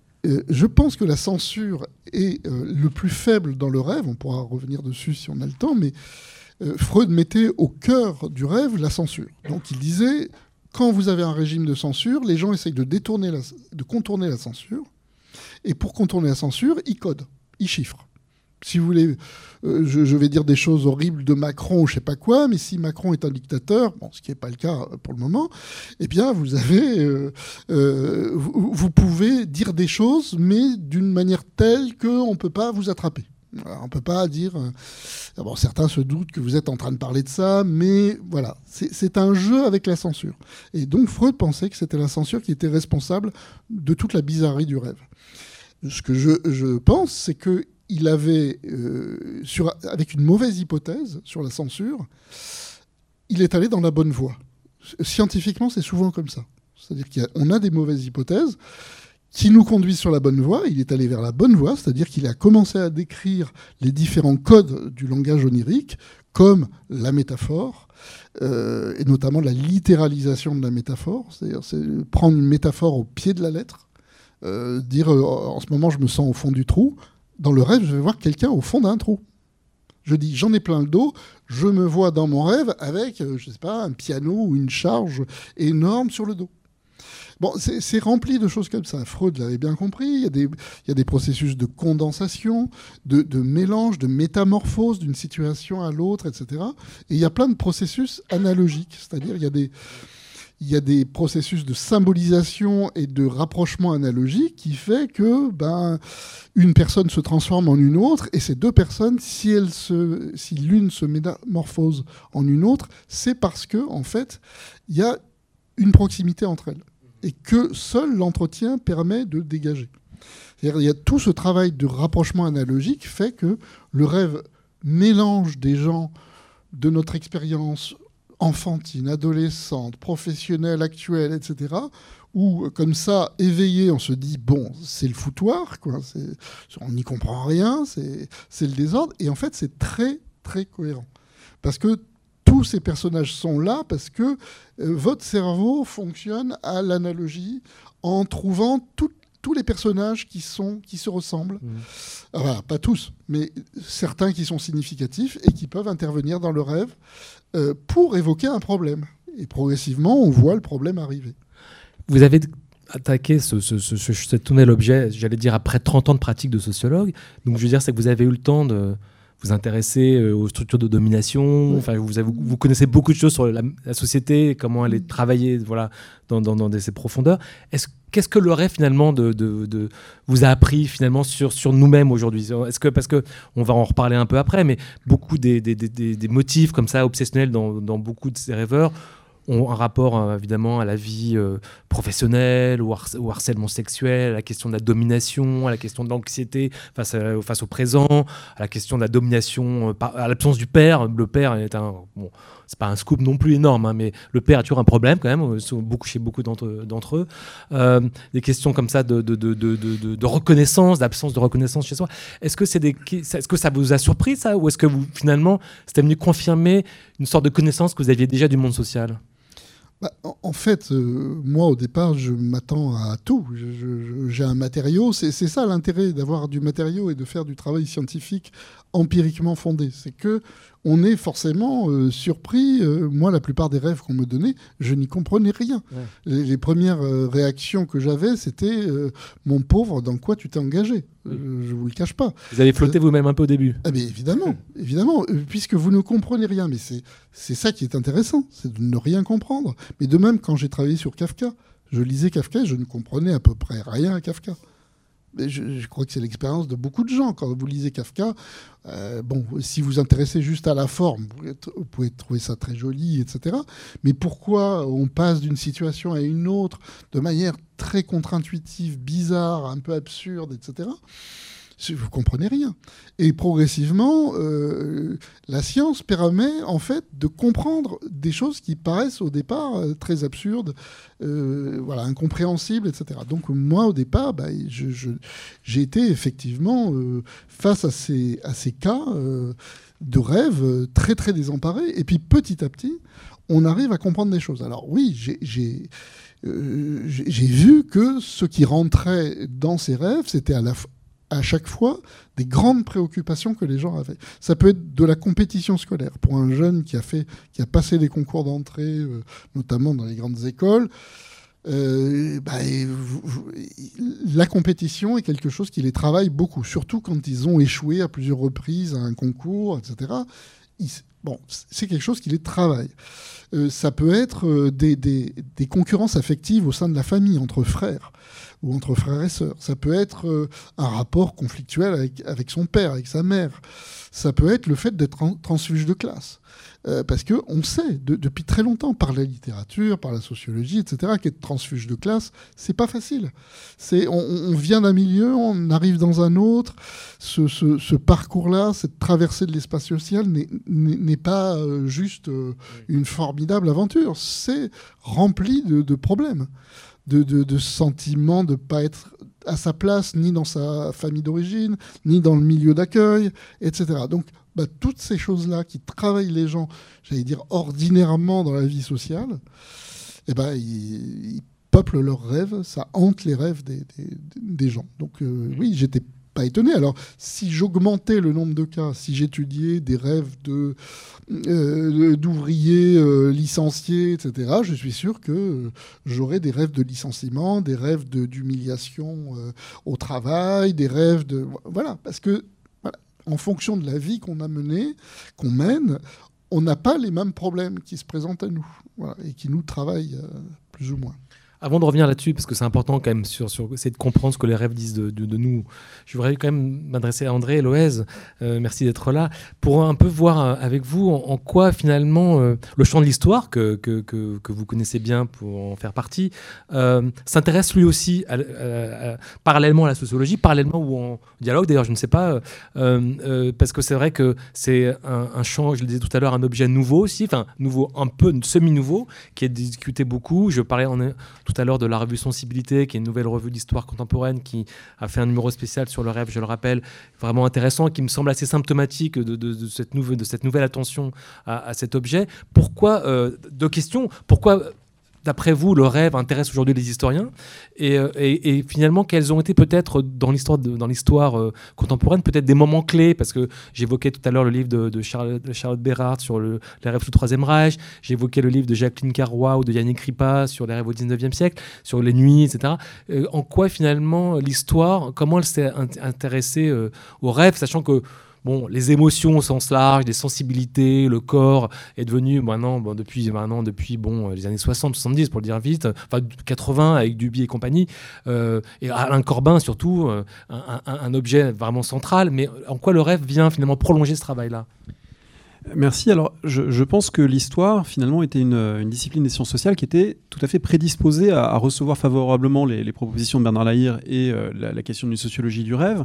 je pense que la censure est le plus faible dans le rêve. On pourra revenir dessus si on a le temps, mais Freud mettait au cœur du rêve la censure. Donc il disait quand vous avez un régime de censure, les gens essayent de, détourner de contourner la censure. Et pour contourner la censure, ils codent, ils chiffrent. Si vous voulez, euh, je, vais dire des choses horribles de Macron ou je sais pas quoi, mais si Macron est un dictateur, bon, ce qui n'est pas le cas pour le moment, eh bien, vous avez, euh, euh, vous, pouvez dire des choses, mais d'une manière telle qu'on ne peut pas vous attraper. On ne peut pas dire. Bon, certains se doutent que vous êtes en train de parler de ça, mais voilà, c'est un jeu avec la censure. Et donc Freud pensait que c'était la censure qui était responsable de toute la bizarrerie du rêve. Ce que je, pense, c'est qu'il avait, euh, avec une mauvaise hypothèse sur la censure, il est allé dans la bonne voie. Scientifiquement, c'est souvent comme ça. C'est-à-dire qu'on a des mauvaises hypothèses, qui nous conduit sur la bonne voie. Il est allé vers la bonne voie, c'est-à-dire qu'il a commencé à décrire les différents codes du langage onirique, comme la métaphore, euh, et notamment la littéralisation de la métaphore, c'est-à-dire prendre une métaphore au pied de la lettre, euh, dire euh, en ce moment je me sens au fond du trou, dans le rêve je vais voir quelqu'un au fond d'un trou. Je dis j'en ai plein le dos, je me vois dans mon rêve avec, je sais pas, un piano ou une charge énorme sur le dos. Bon, c'est rempli de choses comme ça. Freud l'avait bien compris. Il y, a des, processus de condensation, de, de mélange, de métamorphose d'une situation à l'autre, etc. Et il y a plein de processus analogiques. C'est-à-dire, il y a des il y a des processus de symbolisation et de rapprochement analogique qui fait que ben, une personne se transforme en une autre et ces deux personnes, si, elles se, si l'une se métamorphose en une autre, c'est parce que en fait, il y a une proximité entre elles et que seul l'entretien permet de dégager. Il y a tout ce travail de rapprochement analogique fait que le rêve mélange des gens de notre expérience enfantine, adolescente, professionnelle, actuelle, etc., où, comme ça, éveillé, on se dit, bon, c'est le foutoir, quoi, on n'y comprend rien, c'est le désordre, et en fait, c'est très, très cohérent. Parce que tous ces personnages sont là parce que euh, votre cerveau fonctionne à l'analogie en trouvant tous les personnages qui, sont, qui se ressemblent. Mmh. pas tous, mais certains qui sont significatifs et qui peuvent intervenir dans le rêve euh, pour évoquer un problème. Et progressivement, on voit le problème arriver. Vous avez attaqué ce, ce, ce, ce tunnel objet, j'allais dire, après 30 ans de pratique de sociologue. Donc, je veux dire, c'est que vous avez eu le temps de vous intéressez euh, aux structures de domination. Enfin, vous, vous, connaissez beaucoup de choses sur la, société, comment elle est travaillée, voilà, dans, dans, dans ces profondeurs. Est-ce qu'est-ce que le rêve finalement de, de, vous a appris finalement sur, sur nous-mêmes aujourd'hui? Est-ce que parce que on va en reparler un peu après, mais beaucoup des, des, des, des motifs comme ça obsessionnels dans, dans, beaucoup de ces rêveurs ont un rapport évidemment à la vie professionnelle, au, harcèlement sexuel, à la question de la domination, à la question de l'anxiété face, au présent, à la question de la domination, à l'absence du père. Le père est un... c'est pas un scoop non plus énorme, hein, mais le père a toujours un problème quand même, beaucoup, chez beaucoup d'entre eux. Euh, des questions comme ça de, reconnaissance, d'absence de reconnaissance chez soi. Est-ce que, c'est est-ce que ça vous a surpris ça, ou est-ce que vous, finalement, c'était venu confirmer une sorte de connaissance que vous aviez déjà du monde social? Bah, en fait, euh, moi au départ, je m'attends à tout. J'ai un matériau. C'est ça l'intérêt d'avoir du matériau et de faire du travail scientifique empiriquement fondé. C'est que on est forcément euh, surpris. Euh, moi, la plupart des rêves qu'on me donnait, je n'y comprenais rien. Les, premières euh, réactions que j'avais, c'était Mon pauvre, dans quoi tu t'es engagé? Je vous le cache pas. Vous avez flotté vous-même un peu au début ah, mais Évidemment, évidemment, puisque vous ne comprenez rien. Mais c'est ça qui est intéressant, c'est de ne rien comprendre. Mais de même, quand j'ai travaillé sur Kafka, je lisais Kafka, je ne comprenais à peu près rien à Kafka je, crois que c'est l'expérience de beaucoup de gens. Quand vous lisez Kafka, euh, bon, si vous vous intéressez juste à la forme, vous pouvez trouver ça très joli, etc. Mais pourquoi on passe d'une situation à une autre de manière très contre-intuitive, bizarre, un peu absurde, etc vous comprenez rien. Et progressivement, euh, la science permet en fait de comprendre des choses qui paraissent au départ euh, très absurdes, euh, voilà, incompréhensibles, etc. Donc moi, au départ, bah, j'ai été effectivement face à ces, cas de rêve très très désemparés. Et puis petit à petit, on arrive à comprendre des choses. Alors oui, j'ai vu que ce qui rentrait dans ces rêves, c'était à la, à chaque fois des grandes préoccupations que les gens avaient. Ça peut être de la compétition scolaire pour un jeune qui a fait, qui a passé les concours d'entrée, euh, notamment dans les grandes écoles. Euh, bah, la compétition est quelque chose qui les travaille beaucoup, surtout quand ils ont échoué à plusieurs reprises à un concours, etc. bon, c'est quelque chose qui les travaille. Euh, ça peut être des, concurrences affectives au sein de la famille, entre frères ou entre frères et sœurs. Ça peut être euh, un rapport conflictuel avec, avec son père, avec sa mère. Ça peut être le fait d'être transfuge de classe. Euh, parce qu'on sait depuis très longtemps, par la littérature, par la sociologie, etc., qu'être transfuge de classe, c'est pas facile. C'est, on, vient d'un milieu, on arrive dans un autre. Ce, ce, parcours-là, cette traversée de l'espace social n'est pas euh, juste une formidable aventure. C'est rempli de, de problèmes de, de, sentiment de ne pas être à sa place, ni dans sa famille d'origine, ni dans le milieu d'accueil, etc. Donc, bah, toutes ces choses-là qui travaillent les gens, j'allais dire ordinairement dans la vie sociale, eh ben, ils, peuplent leurs rêves, ça hante les rêves des, des, gens. Donc, euh, oui, j'étais pas étonné. Alors, si j'augmentais le nombre de cas, si j'étudiais des rêves de, euh, d'ouvriers euh, licenciés, etc., je suis sûr que j'aurais des rêves de licenciement, des rêves d'humiliation euh, au travail, des rêves de... Voilà, parce que en fonction de la vie qu'on a menée, qu'on mène, on n'a pas les mêmes problèmes qui se présentent à nous et qui nous travaillent plus ou moins. Avant de revenir là-dessus, parce que c'est important quand même sur, essayer de comprendre ce que les rêves disent de, nous, je voudrais quand même m'adresser à André Loez, euh, merci d'être là, pour un peu voir euh, avec vous en, quoi finalement euh, le champ de l'histoire, que, que, que, vous connaissez bien pour en faire partie, s'intéresse lui aussi parallèlement à la sociologie, parallèlement ou en dialogue d'ailleurs, je ne sais pas, parce que c'est vrai que c'est un, un, champ, je le disais tout à l'heure, un objet nouveau aussi, enfin nouveau, un peu semi-nouveau, qui est discuté beaucoup. Je parlais en, tout à l'heure de la revue Sensibilité, qui est une nouvelle revue d'histoire contemporaine, qui a fait un numéro spécial sur le rêve, je le rappelle, vraiment intéressant, qui me semble assez symptomatique de, cette, nouvelle, de cette nouvelle attention à, cet objet. Pourquoi, euh, deux questions, pourquoi d'après vous, le rêve intéresse aujourd'hui les historiens euh, et, finalement, quels ont été peut-être dans l'histoire, euh, contemporaine, peut-être des moments clés? Parce que j'évoquais tout à l'heure le livre de, Charlotte, Bérard sur le, les rêves sous le Troisième Reich, j'évoquais le livre de Jacqueline Carrois ou de Yannick Ripa sur les rêves au XIXe siècle, sur les nuits, etc. Euh, en quoi finalement l'histoire, comment elle s'est intéressée aux rêves, sachant que bon, les émotions au sens large, les sensibilités, le corps est devenu maintenant, bon, depuis maintenant, depuis bon, les années 60, 70 pour le dire vite, enfin 80 avec Duby et compagnie, euh, et Alain Corbin surtout, euh, un, objet vraiment central. Mais en quoi le rêve vient finalement prolonger ce travail-là? Merci. Alors, je, pense que l'histoire, finalement, était une, discipline des sciences sociales qui était tout à fait prédisposée à, recevoir favorablement les, propositions de Bernard Lahire et euh, la, question d'une sociologie du rêve,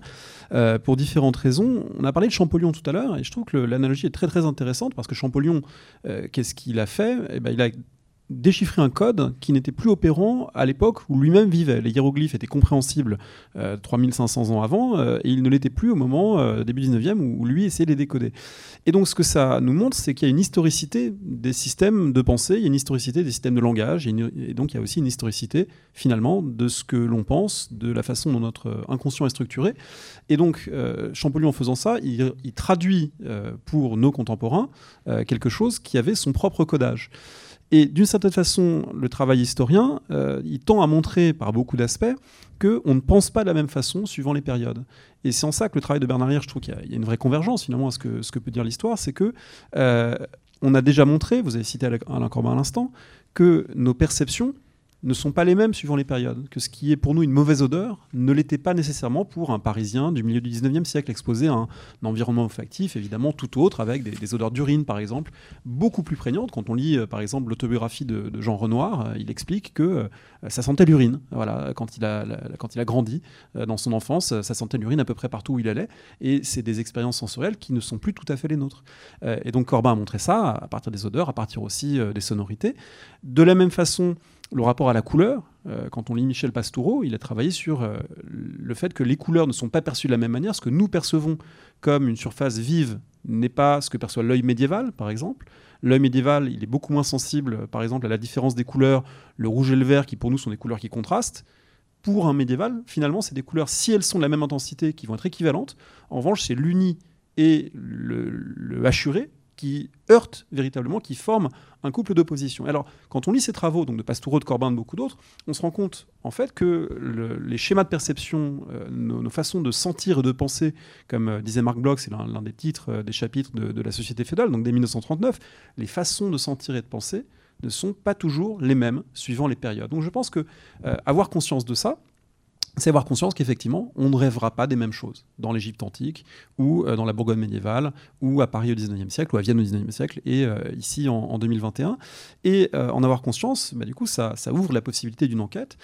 euh, pour différentes raisons. On a parlé de Champollion tout à l'heure, et je trouve que l'analogie est très très intéressante, parce que Champollion, euh, qu'est-ce qu'il a fait? Eh ben, Il a déchiffrer un code qui n'était plus opérant à l'époque où lui-même vivait. Les hiéroglyphes étaient compréhensibles 3500 euh, ans avant euh, et ils ne l'étaient plus au moment euh, début 19e où, lui essayait de les décoder. Et donc ce que ça nous montre, c'est qu'il y a une historicité des systèmes de pensée, il y a une historicité des systèmes de langage et, donc il y a aussi une historicité finalement de ce que l'on pense, de la façon dont notre inconscient est structuré. Et donc Champollion en faisant ça, il traduit pour nos contemporains quelque chose qui avait son propre codage. Et d'une certaine façon, le travail historien, euh, il tend à montrer par beaucoup d'aspects qu'on ne pense pas de la même façon suivant les périodes. Et c'est en ça que le travail de Bernard je trouve qu'il y, a une vraie convergence finalement à ce que, ce que peut dire l'histoire, c'est que euh, on a déjà montré, vous avez cité Alain Corbin à l'instant, que nos perceptions ne sont pas les mêmes suivant les périodes, que ce qui est pour nous une mauvaise odeur ne l'était pas nécessairement pour un Parisien du milieu du 19e siècle, exposé à un, environnement olfactif évidemment tout autre, avec des, odeurs d'urine par exemple, beaucoup plus prégnantes. Quand on lit euh, par exemple l'autobiographie de, Jean Renoir, euh, il explique que euh, ça sentait l'urine. Voilà, quand il a, quand il a grandi dans son enfance, ça sentait l'urine à peu près partout où il allait, et c'est des expériences sensorielles qui ne sont plus tout à fait les nôtres. et donc Corbin a montré ça à partir des odeurs, à partir aussi des sonorités. De la même façon, le rapport à la couleur, euh, quand on lit Michel Pastoureau, il a travaillé sur euh, le fait que les couleurs ne sont pas perçues de la même manière. Ce que nous percevons comme une surface vive n'est pas ce que perçoit l'œil médiéval, par exemple. L'œil médiéval, il est beaucoup moins sensible, par exemple, à la différence des couleurs, le rouge et le vert, qui pour nous sont des couleurs qui contrastent. Pour un médiéval, finalement, c'est des couleurs, si elles sont de la même intensité, qui vont être équivalentes. En revanche, c'est l'uni et le, le hachuré qui heurtent véritablement, qui forment un couple d'opposition. Alors, quand on lit ces travaux, donc de Pastoureau, de Corbin, de beaucoup d'autres, on se rend compte en fait que les schémas de perception, euh, nos, façons de sentir et de penser, comme euh, disait Marc Bloch, c'est l'un des titres euh, des chapitres de, la société féodale, donc dès 1939, les façons de sentir et de penser ne sont pas toujours les mêmes suivant les périodes. Donc je pense que avoir conscience de ça, c'est avoir conscience qu'effectivement, on ne rêvera pas des mêmes choses dans l'Égypte antique, ou euh, dans la Bourgogne médiévale, ou à Paris au XIXe siècle, ou à Vienne au XIXe siècle, et euh, ici en, 2021. Et euh, en avoir conscience, bah, du coup, ça, ça, ouvre la possibilité d'une enquête,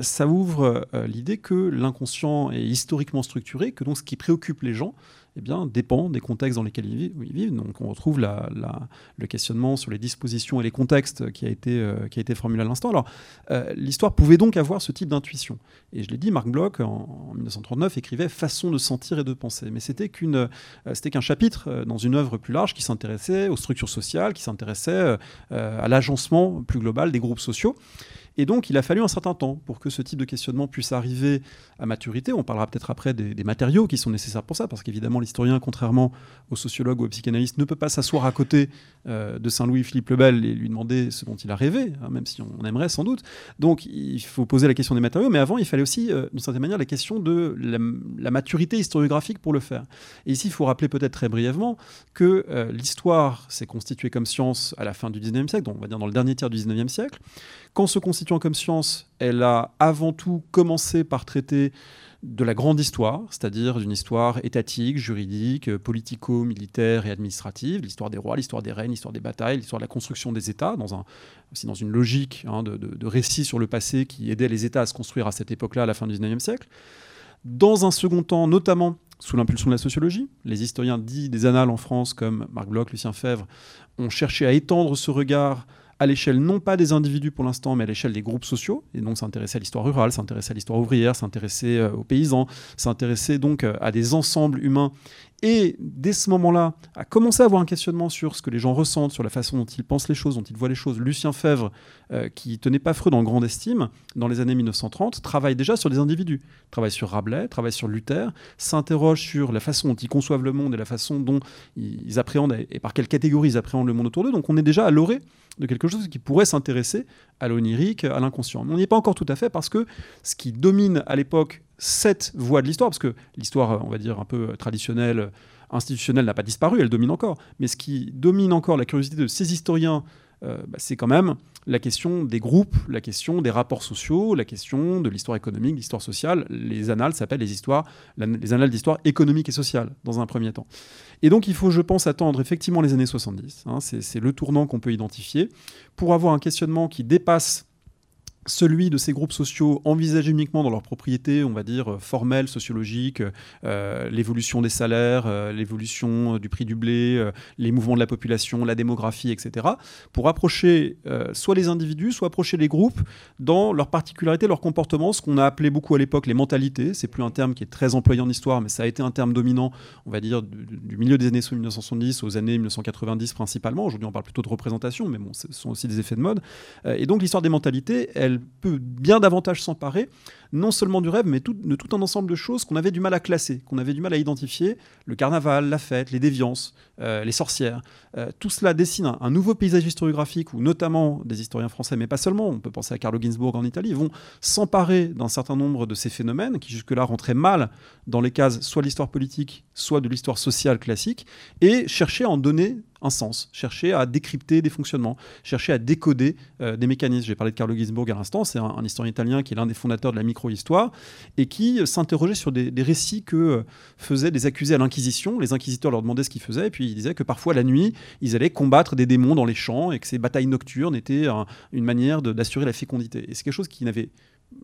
ça ouvre l'idée que l'inconscient est historiquement structuré, que donc ce qui préoccupe les gens, eh bien, dépend des contextes dans lesquels ils vivent. Donc on retrouve le questionnement sur les dispositions et les contextes qui a été, euh, formulé à l'instant. Alors euh, l'histoire pouvait donc avoir ce type d'intuition. Et je l'ai dit, Marc Bloch, en, 1939, écrivait Façon de sentir et de penser. Mais c'était euh, c'était qu'un chapitre dans une œuvre plus large qui s'intéressait aux structures sociales, qui s'intéressait à l'agencement plus global des groupes sociaux. Et donc, il a fallu un certain temps pour que ce type de questionnement puisse arriver à maturité. On parlera peut-être après des, matériaux qui sont nécessaires pour ça, parce qu'évidemment, l'historien, contrairement au sociologue ou au psychanalyste, ne peut pas s'asseoir à côté euh, de Saint-Louis-Philippe Lebel et lui demander ce dont il a rêvé, hein, même si on aimerait sans doute. Donc, il faut poser la question des matériaux, mais avant, il fallait aussi, euh, d'une certaine manière, la question de la, maturité historiographique pour le faire. Et ici, il faut rappeler peut-être très brièvement que euh, l'histoire s'est constituée comme science à la fin du 19e siècle, donc on va dire dans le dernier tiers du 19e siècle, Qu'en se comme science, elle a avant tout commencé par traiter de la grande histoire, c'est-à-dire d'une histoire étatique, juridique, politico-militaire et administrative, l'histoire des rois, l'histoire des reines, l'histoire des batailles, l'histoire de la construction des États, dans un, aussi dans une logique hein, de, de, récit sur le passé qui aidait les États à se construire à cette époque-là, à la fin du XIXe siècle. Dans un second temps, notamment sous l'impulsion de la sociologie, les historiens dits des annales en France, comme Marc Bloch, Lucien Fèvre, ont cherché à étendre ce regard à l'échelle non pas des individus pour l'instant, mais à l'échelle des groupes sociaux. Et donc s'intéresser à l'histoire rurale, s'intéresser à l'histoire ouvrière, s'intéresser euh, aux paysans, s'intéresser donc euh, à des ensembles humains et dès ce moment-là, à commencer à avoir un questionnement sur ce que les gens ressentent, sur la façon dont ils pensent les choses, dont ils voient les choses. Lucien Fèvre, euh, qui tenait pas Freud en grande estime dans les années 1930, travaille déjà sur des individus. Travaille sur Rabelais, travaille sur Luther, s'interroge sur la façon dont ils conçoivent le monde et la façon dont ils appréhendent et par quelle catégorie ils appréhendent le monde autour d'eux. Donc on est déjà à l'orée de quelque chose qui pourrait s'intéresser à l'onirique, à l'inconscient. Mais on n'y est pas encore tout à fait parce que ce qui domine à l'époque cette voie de l'histoire, parce que l'histoire, on va dire, un peu traditionnelle, institutionnelle, n'a pas disparu, elle domine encore. Mais ce qui domine encore la curiosité de ces historiens bah, c'est quand même la question des groupes, la question des rapports sociaux, la question de l'histoire économique, l'histoire sociale. Les annales s'appellent les histoires, les annales d'histoire économique et sociale dans un premier temps. Et donc il faut, je pense, attendre effectivement les années 70. Hein, c'est le tournant qu'on peut identifier pour avoir un questionnement qui dépasse celui de ces groupes sociaux envisagés uniquement dans leur propriété, on va dire, euh, formelle, sociologique, euh, l'évolution des salaires, euh, l'évolution du prix du blé, les mouvements de la population, la démographie, etc., pour approcher soit les individus, soit approcher les groupes dans leurs particularités, leur comportement, ce qu'on a appelé beaucoup à l'époque les mentalités. C'est plus un terme qui est très employé en histoire, mais ça a été un terme dominant, on va dire, du, milieu des années 1970 aux années 1990 principalement. Aujourd'hui, on parle plutôt de représentation, mais ce sont aussi des effets de mode. et donc, l'histoire des mentalités, elle peut bien davantage s'emparer, non seulement du rêve, mais de tout un ensemble de choses qu'on avait du mal à classer, qu'on avait du mal à identifier. Le carnaval, la fête, les déviances, euh, les sorcières. Euh, tout cela dessine un, nouveau paysage historiographique où notamment des historiens français, mais pas seulement, on peut penser à Carlo Ginzburg en Italie, vont s'emparer d'un certain nombre de ces phénomènes qui jusque-là rentraient mal dans les cases soit de l'histoire politique, soit de l'histoire sociale classique, et chercher à en donner un sens, chercher à décrypter des fonctionnements, chercher à décoder euh, des mécanismes. J'ai parlé de Carlo Ginzburg à l'instant, c'est un, historien italien qui est l'un des fondateurs de la micro-histoire et qui s'interrogeait sur des, récits que euh, faisaient des accusés à l'Inquisition. Les inquisiteurs leur demandaient ce qu'ils faisaient et puis ils disaient que parfois la nuit, ils allaient combattre des démons dans les champs et que ces batailles nocturnes étaient une manière d'assurer la fécondité. Et c'est quelque chose qui n'avait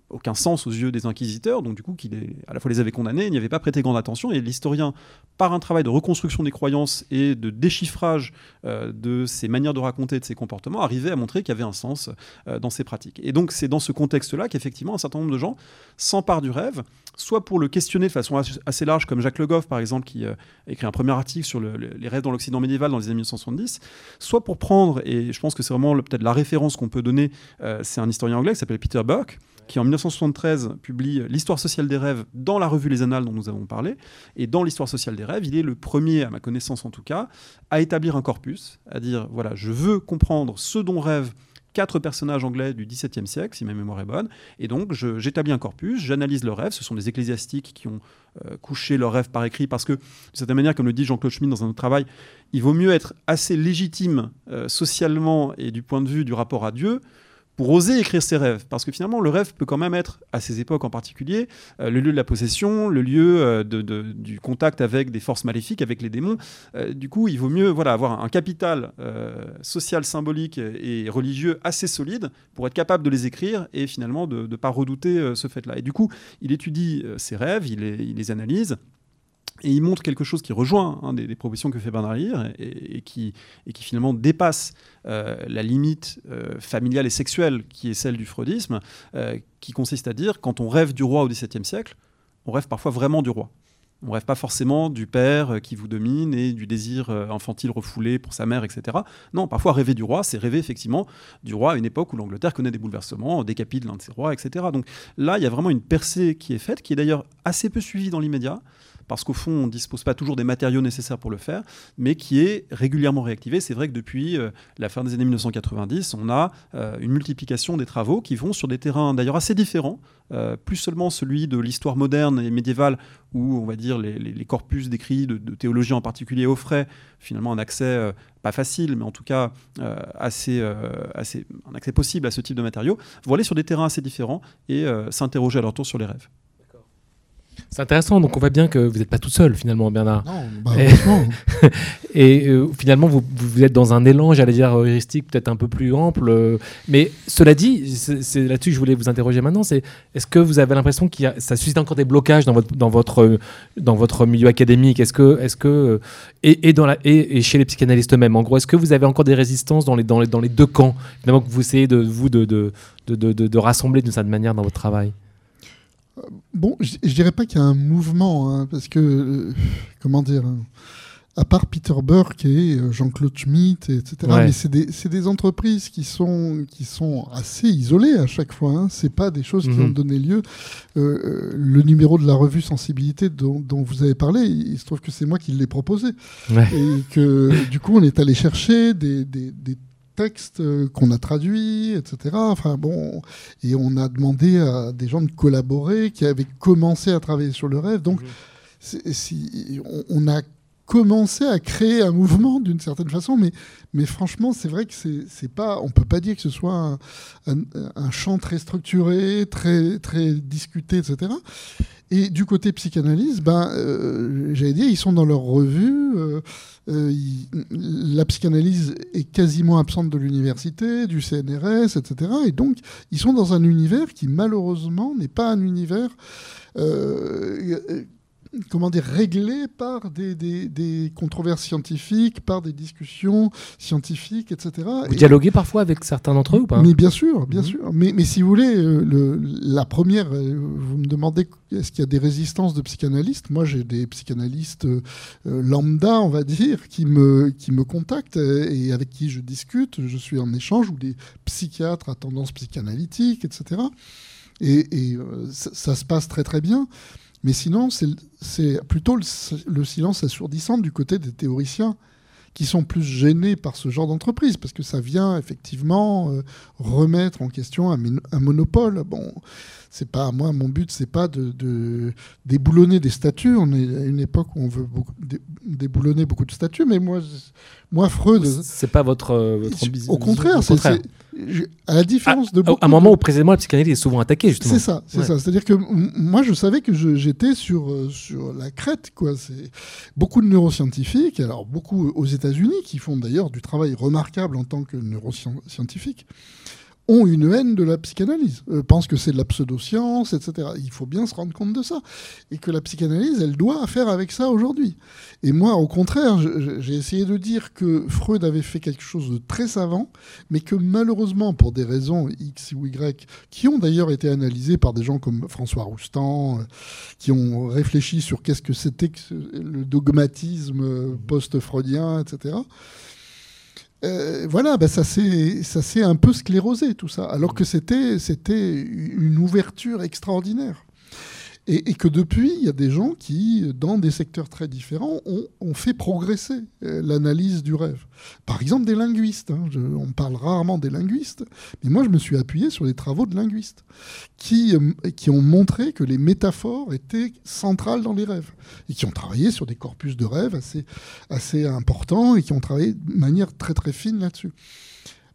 aucun sens aux yeux des inquisiteurs, donc du coup, qu'il à la fois les avait condamnés, n'y avait pas prêté grande attention, et l'historien, par un travail de reconstruction des croyances et de déchiffrage euh, de ces manières de raconter, de ces comportements, arrivait à montrer qu'il y avait un sens euh, dans ces pratiques. Et donc c'est dans ce contexte-là qu'effectivement un certain nombre de gens s'emparent du rêve, soit pour le questionner de façon assez large, comme Jacques Le Goff, par exemple, qui euh, écrit un premier article sur les rêves dans l'Occident médiéval dans les années 1970, soit pour prendre, et je pense que c'est vraiment peut-être la référence qu'on peut donner, c'est un historien anglais qui s'appelle Peter Burke, qui en 1973 publie L'histoire sociale des rêves dans la revue Les Annales dont nous avons parlé. Et dans l'histoire sociale des rêves, il est le premier, à ma connaissance en tout cas, à établir un corpus, à dire voilà, je veux comprendre ce dont rêvent quatre personnages anglais du XVIIe siècle, si ma mémoire est bonne. Et donc, j'établis un corpus, j'analyse leurs rêves. Ce sont des ecclésiastiques qui ont euh, couché leurs rêves par écrit, parce que, de certaine manière, comme le dit Jean-Claude Schmitt dans un autre travail, il vaut mieux être assez légitime euh, socialement et du point de vue du rapport à Dieu pour oser écrire ses rêves. Parce que finalement, le rêve peut quand même être, à ces époques en particulier, euh, le lieu de la possession, le lieu euh, du contact avec des forces maléfiques, avec les démons. Euh, du coup, il vaut mieux voilà, avoir un capital social, symbolique et religieux assez solide pour être capable de les écrire et finalement de ne pas redouter ce fait-là. Et du coup, il étudie ses rêves, il les analyse. Et il montre quelque chose qui rejoint hein, des, propositions que fait Bernard et, qui, et qui finalement dépasse euh, la limite euh, familiale et sexuelle qui est celle du freudisme, euh, qui consiste à dire quand on rêve du roi au XVIIe siècle, on rêve parfois vraiment du roi. On rêve pas forcément du père qui vous domine et du désir infantile refoulé pour sa mère, etc. Non, parfois rêver du roi, c'est rêver effectivement du roi à une époque où l'Angleterre connaît des bouleversements, décapite l'un de ses rois, etc. Donc là, il y a vraiment une percée qui est faite, qui est d'ailleurs assez peu suivie dans l'immédiat parce qu'au fond, on ne dispose pas toujours des matériaux nécessaires pour le faire, mais qui est régulièrement réactivé. C'est vrai que depuis euh, la fin des années 1990, on a euh, une multiplication des travaux qui vont sur des terrains d'ailleurs assez différents, euh, plus seulement celui de l'histoire moderne et médiévale, où on va dire les, corpus d'écrits de, théologie en particulier offraient finalement un accès pas facile, mais en tout cas assez, assez, un accès possible à ce type de matériaux, vont aller sur des terrains assez différents et s'interroger à leur tour sur les rêves. C'est intéressant, donc on voit bien que vous n'êtes pas tout seul finalement, Bernard. Non, bah, et, euh, finalement, vous, vous, êtes dans un élan, j'allais dire, heuristique peut-être un peu plus ample. Euh, mais cela dit, c'est là-dessus que je voulais vous interroger maintenant, c'est est-ce que vous avez l'impression que ça suscite encore des blocages dans votre, dans votre, dans votre milieu académique? Est-ce que, est -ce que et, et, dans la, et, chez les psychanalystes eux-mêmes, en gros, est-ce que vous avez encore des résistances dans les, dans les, dans les deux camps Évidemment que vous essayez de, vous, de, de, de, de, de rassembler d'une certaine manière dans votre travail? Bon, je, ne dirais pas qu'il y a un mouvement, hein, parce que, euh, comment dire, hein, à part Peter Burke et euh, Jean-Claude Schmitt, etc., mais c'est des, entreprises qui sont, qui sont assez isolées à chaque fois. Hein, c'est pas des choses qui mhm. ont donné lieu. Euh, le numéro de la revue Sensibilité dont, vous avez parlé, il se trouve que c'est moi qui l'ai proposé. Et que, du coup, on est allé chercher des, des, des textes euh, qu'on a traduits, etc. Enfin bon, et on a demandé à des gens de collaborer qui avaient commencé à travailler sur le rêve. Donc, si, on, a commencé à créer un mouvement d'une certaine façon, mais, franchement, c'est vrai que c'est pas, on peut pas dire que ce soit un, un, champ très structuré, très, très discuté, etc. Et du côté psychanalyse, ben, euh, j'allais dire, ils sont dans leur revue. Euh, euh, la psychanalyse est quasiment absente de l'université, du CNRS, etc. Et donc, ils sont dans un univers qui, malheureusement, n'est pas un univers comment dire, réglé par des, des, controverses scientifiques, par des discussions scientifiques, etc. Vous dialoguez parfois avec certains d'entre eux ou pas Mais bien sûr, bien mhm. sûr. Mais, mais, si vous voulez, euh, le, la première, euh, vous me demandez est-ce qu'il y a des résistances de psychanalystes Moi, j'ai des psychanalystes euh, lambda, on va dire, qui me, qui me contactent et avec qui je discute, je suis en échange, ou des psychiatres à tendance psychanalytique, etc. Et, et ça, ça, se passe très très bien. Mais sinon, c'est plutôt le, silence assourdissant du côté des théoriciens qui sont plus gênés par ce genre d'entreprise, parce que ça vient effectivement euh, remettre en question un, un monopole. Bon, c'est pas moi, mon but, c'est pas de, déboulonner des statuts. On est à une époque où on veut déboulonner beaucoup de statuts, mais moi, moi Freud. C'est pas votre, euh, votre Au contraire, c'est à la différence de À un moment où précisément la psychanalyse est souvent attaquée, justement. C'est ça, c'est ça. C'est-à-dire que moi, je savais que j'étais sur, euh, sur la crête, quoi. C'est beaucoup de neuroscientifiques, alors beaucoup aux États-Unis, qui font d'ailleurs du travail remarquable en tant que neuroscientifiques ont une haine de la psychanalyse, euh, pensent que c'est de la pseudoscience, etc. Il faut bien se rendre compte de ça. Et que la psychanalyse, elle doit faire avec ça aujourd'hui. Et moi, au contraire, j'ai essayé de dire que Freud avait fait quelque chose de très savant, mais que malheureusement, pour des raisons X ou Y, qui ont d'ailleurs été analysées par des gens comme François Roustan, euh, qui ont réfléchi sur qu'est-ce que c'était que le dogmatisme post-freudien, etc., euh, voilà, ben ça s'est un peu sclérosé tout ça, alors que c'était une ouverture extraordinaire. Et, que depuis, il y a des gens qui, dans des secteurs très différents, ont, fait progresser euh, l'analyse du rêve. Par exemple, des linguistes. Hein. on parle rarement des linguistes, mais moi, je me suis appuyé sur les travaux de linguistes qui, euh, qui ont montré que les métaphores étaient centrales dans les rêves et qui ont travaillé sur des corpus de rêves assez, assez importants et qui ont travaillé de manière très très fine là-dessus.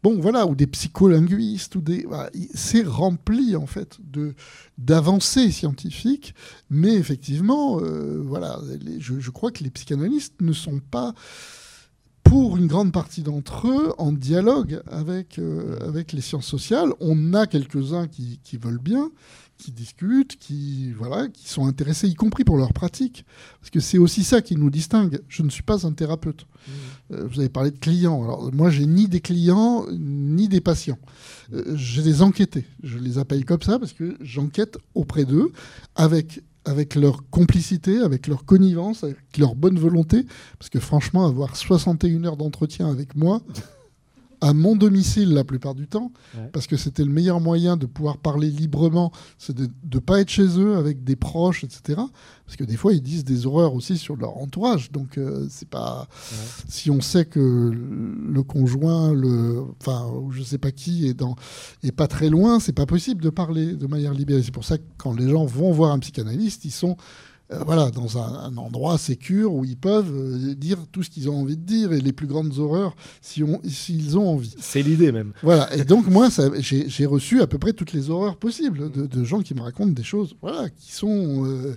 Bon, voilà, ou des psycholinguistes, ou des, c'est rempli en fait de d'avancées scientifiques, mais effectivement, euh, voilà, je, crois que les psychanalystes ne sont pas pour une grande partie d'entre eux en dialogue avec, euh, les sciences sociales. On a quelques-uns qui, veulent bien, qui discutent, qui, voilà, qui sont intéressés, y compris pour leur pratique. Parce que c'est aussi ça qui nous distingue. Je ne suis pas un thérapeute. Mmh. Euh, vous avez parlé de clients. Alors, moi, j'ai ni des clients, ni des patients. Euh, je les enquêtés. Je les appelle comme ça parce que j'enquête auprès d'eux avec avec leur complicité, avec leur connivence, avec leur bonne volonté. Parce que franchement, avoir 61 heures d'entretien avec moi, à mon domicile la plupart du temps, parce que c'était le meilleur moyen de pouvoir parler librement, c'est de ne pas être chez eux avec des proches, etc. Parce que des fois, ils disent des horreurs aussi sur leur entourage. Donc, euh, c'est pas. Si on sait que le conjoint, le, enfin, je sais pas qui, est, dans, est pas très loin, c'est pas possible de parler de manière libérée. C'est pour ça que quand les gens vont voir un psychanalyste, ils sont euh, voilà, dans un, endroit sécure où ils peuvent euh, dire tout ce qu'ils ont envie de dire et les plus grandes horreurs s'ils ont envie. C'est l'idée même. Voilà, et donc moi, j'ai reçu à peu près toutes les horreurs possibles de, gens qui me racontent des choses voilà, qui sont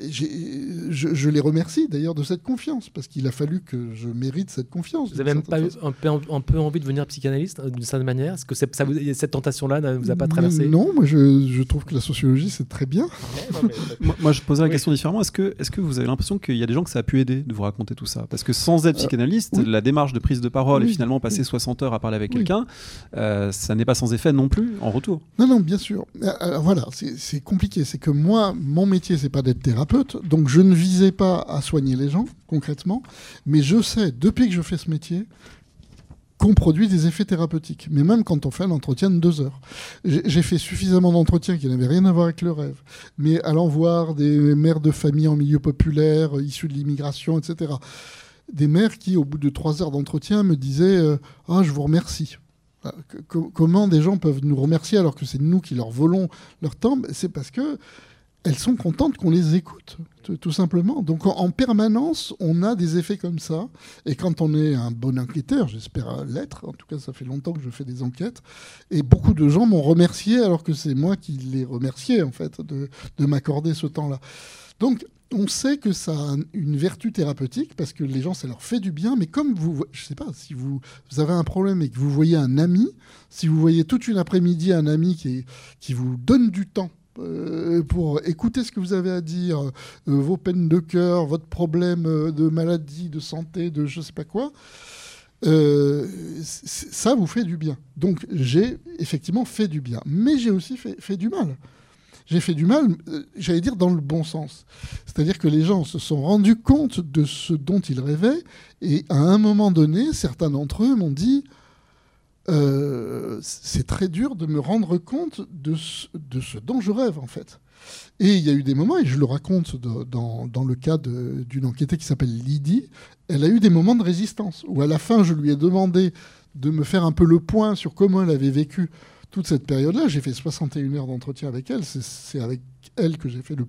euh, je, les remercie d'ailleurs de cette confiance, parce qu'il a fallu que je mérite cette confiance. Vous avez même pas eu un peu, un peu, envie de devenir psychanalyste d'une certaine manière? Est-ce que ça vous, cette tentation-là ne vous a pas traversé? Non, moi je, je, trouve que la sociologie c'est très bien. moi, je posais la question différemment. Est-ce que, est que vous avez l'impression qu'il y a des gens que ça a pu aider de vous raconter tout ça? Parce que sans être euh, psychanalyste, la démarche de prise de parole et finalement passer 60 heures à parler avec quelqu'un, euh, ça n'est pas sans effet non plus en retour. Non, non, bien sûr. Alors, voilà, c'est compliqué. C'est que moi, mon métier, c'est pas d'être thérapeute donc je ne visais pas à soigner les gens concrètement, mais je sais, depuis que je fais ce métier, qu'on produit des effets thérapeutiques, mais même quand on fait un entretien de deux heures. J'ai fait suffisamment d'entretiens qui n'avaient rien à voir avec le rêve, mais allant voir des mères de famille en milieu populaire, issus de l'immigration, etc. Des mères qui, au bout de trois heures d'entretien, me disaient euh, Ah, je vous remercie. Euh, comment des gens peuvent nous remercier alors que c'est nous qui leur volons leur temps? C'est parce que elles sont contentes qu'on les écoute, tout simplement. Donc en, permanence, on a des effets comme ça. Et quand on est un bon enquêteur, j'espère l'être, en tout cas ça fait longtemps que je fais des enquêtes, et beaucoup de gens m'ont remercié alors que c'est moi qui les remerciais en fait de, de m'accorder ce temps-là. Donc on sait que ça a une vertu thérapeutique parce que les gens, ça leur fait du bien. Mais comme vous, je sais pas, si vous, avez un problème et que vous voyez un ami, si vous voyez toute une après-midi un ami qui, qui vous donne du temps pour écouter ce que vous avez à dire, euh, vos peines de cœur, votre problème euh, de maladie, de santé, de je sais pas quoi, ça vous fait du bien. Donc j'ai effectivement fait du bien, mais j'ai aussi fait, fait du mal j'ai fait du mal, j'allais dire dans le bon sens. C'est-à-dire que les gens se sont rendus compte de ce dont ils rêvaient, et à un moment donné, certains d'entre eux m'ont dit euh, c'est très dur de me rendre compte de ce, de ce, dont je rêve, en fait. Et il y a eu des moments, et je le raconte dans, le cas d'une enquêtée qui s'appelle Lydie, elle a eu des moments de résistance, où à la fin, je lui ai demandé de me faire un peu le point sur comment elle avait vécu toute cette période-là. J'ai fait 61 heures d'entretien avec elle. C'est avec elle que j'ai fait le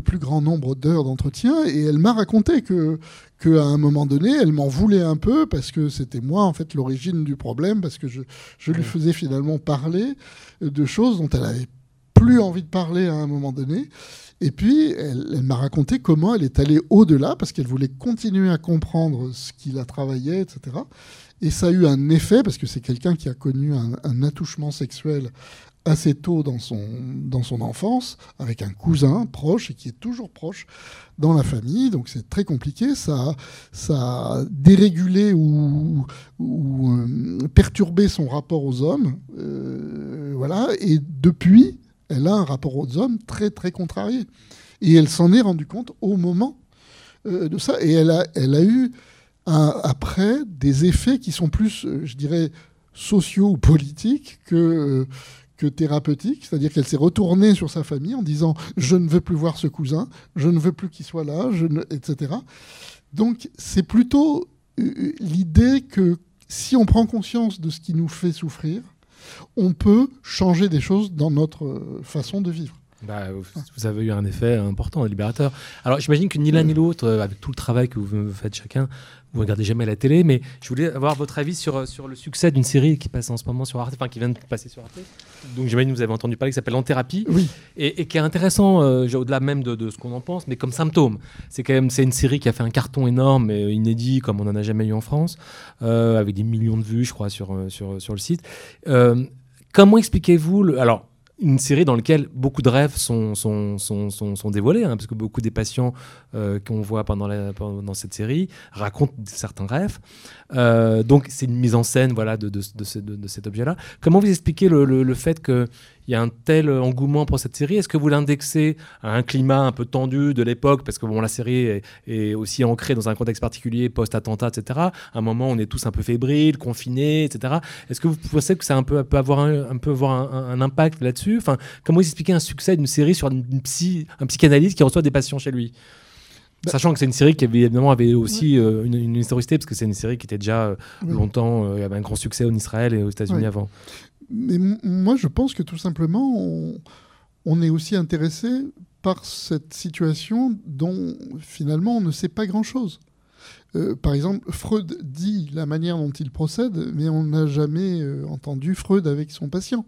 plus grand nombre d'heures d'entretien. Et elle m'a raconté que qu'à un moment donné, elle m'en voulait un peu parce que c'était moi, en fait, l'origine du problème, parce que je, je lui faisais finalement parler de choses dont elle avait plus envie de parler à un moment donné. Et puis, elle, elle m'a raconté comment elle est allée au-delà, parce qu'elle voulait continuer à comprendre ce qu'il a travaillé, etc. Et ça a eu un effet, parce que c'est quelqu'un qui a connu un, attouchement sexuel assez tôt dans son, dans son enfance, avec un cousin proche et qui est toujours proche dans la famille. Donc c'est très compliqué. Ça, ça a dérégulé ou, ou euh, perturbé son rapport aux hommes. Euh, voilà. Et depuis, elle a un rapport aux hommes très, très contrarié. Et elle s'en est rendue compte au moment euh, de ça. Et elle a, elle a eu après des effets qui sont plus, je dirais, sociaux ou politiques que, que thérapeutiques. C'est-à-dire qu'elle s'est retournée sur sa famille en disant Je ne veux plus voir ce cousin, je ne veux plus qu'il soit là, etc. Donc c'est plutôt euh, l'idée que si on prend conscience de ce qui nous fait souffrir, on peut changer des choses dans notre façon de vivre. Bah, vous avez eu un effet important, libérateur. Alors j'imagine que ni l'un ni l'autre, avec tout le travail que vous faites chacun, vous regardez jamais la télé, mais je voulais avoir votre avis sur, sur le succès d'une série qui passe en ce moment sur Arte, enfin qui vient de passer sur Arte. Donc j'imagine que vous avez entendu parler, qui s'appelle En thérapie, oui. et, qui est intéressant, euh, au-delà même de, ce qu'on en pense, mais comme symptôme. C'est quand même c'est une série qui a fait un carton énorme et inédit comme on n'en a jamais eu en France, euh, avec des millions de vues, je crois, sur, euh, sur, sur le site. comment expliquez-vous le... Alors, une série dans laquelle beaucoup de rêves sont, sont, sont, sont, dévoilés, hein, parce que beaucoup des patients euh, qu'on voit pendant, la, pendant cette série racontent certains rêves. Euh, donc c'est une mise en scène voilà, de, de, de, cet objet-là. Comment vous expliquez le, le, fait qu'il y a un tel engouement pour cette série. Est-ce que vous l'indexez à un climat un peu tendu de l'époque? Parce que bon, la série est, aussi ancrée dans un contexte particulier, post-attentat, etc. À un moment, on est tous un peu fébriles, confinés, etc. Est-ce que vous pensez que ça un peu, peut avoir un, peu avoir un, impact là-dessus? Enfin, Comment vous expliquez un succès d'une série sur une psy, un psychanalyste qui reçoit des patients chez lui? Bah, Sachant que c'est une série qui avait, évidemment avait aussi euh, une, historicité, parce que c'est une série qui était déjà euh, longtemps, euh, avait un grand succès en Israël et aux États-Unis avant. Mais moi, je pense que tout simplement, on, est aussi intéressé par cette situation dont finalement on ne sait pas grand-chose. par exemple, Freud dit la manière dont il procède, mais on n'a jamais entendu Freud avec son patient.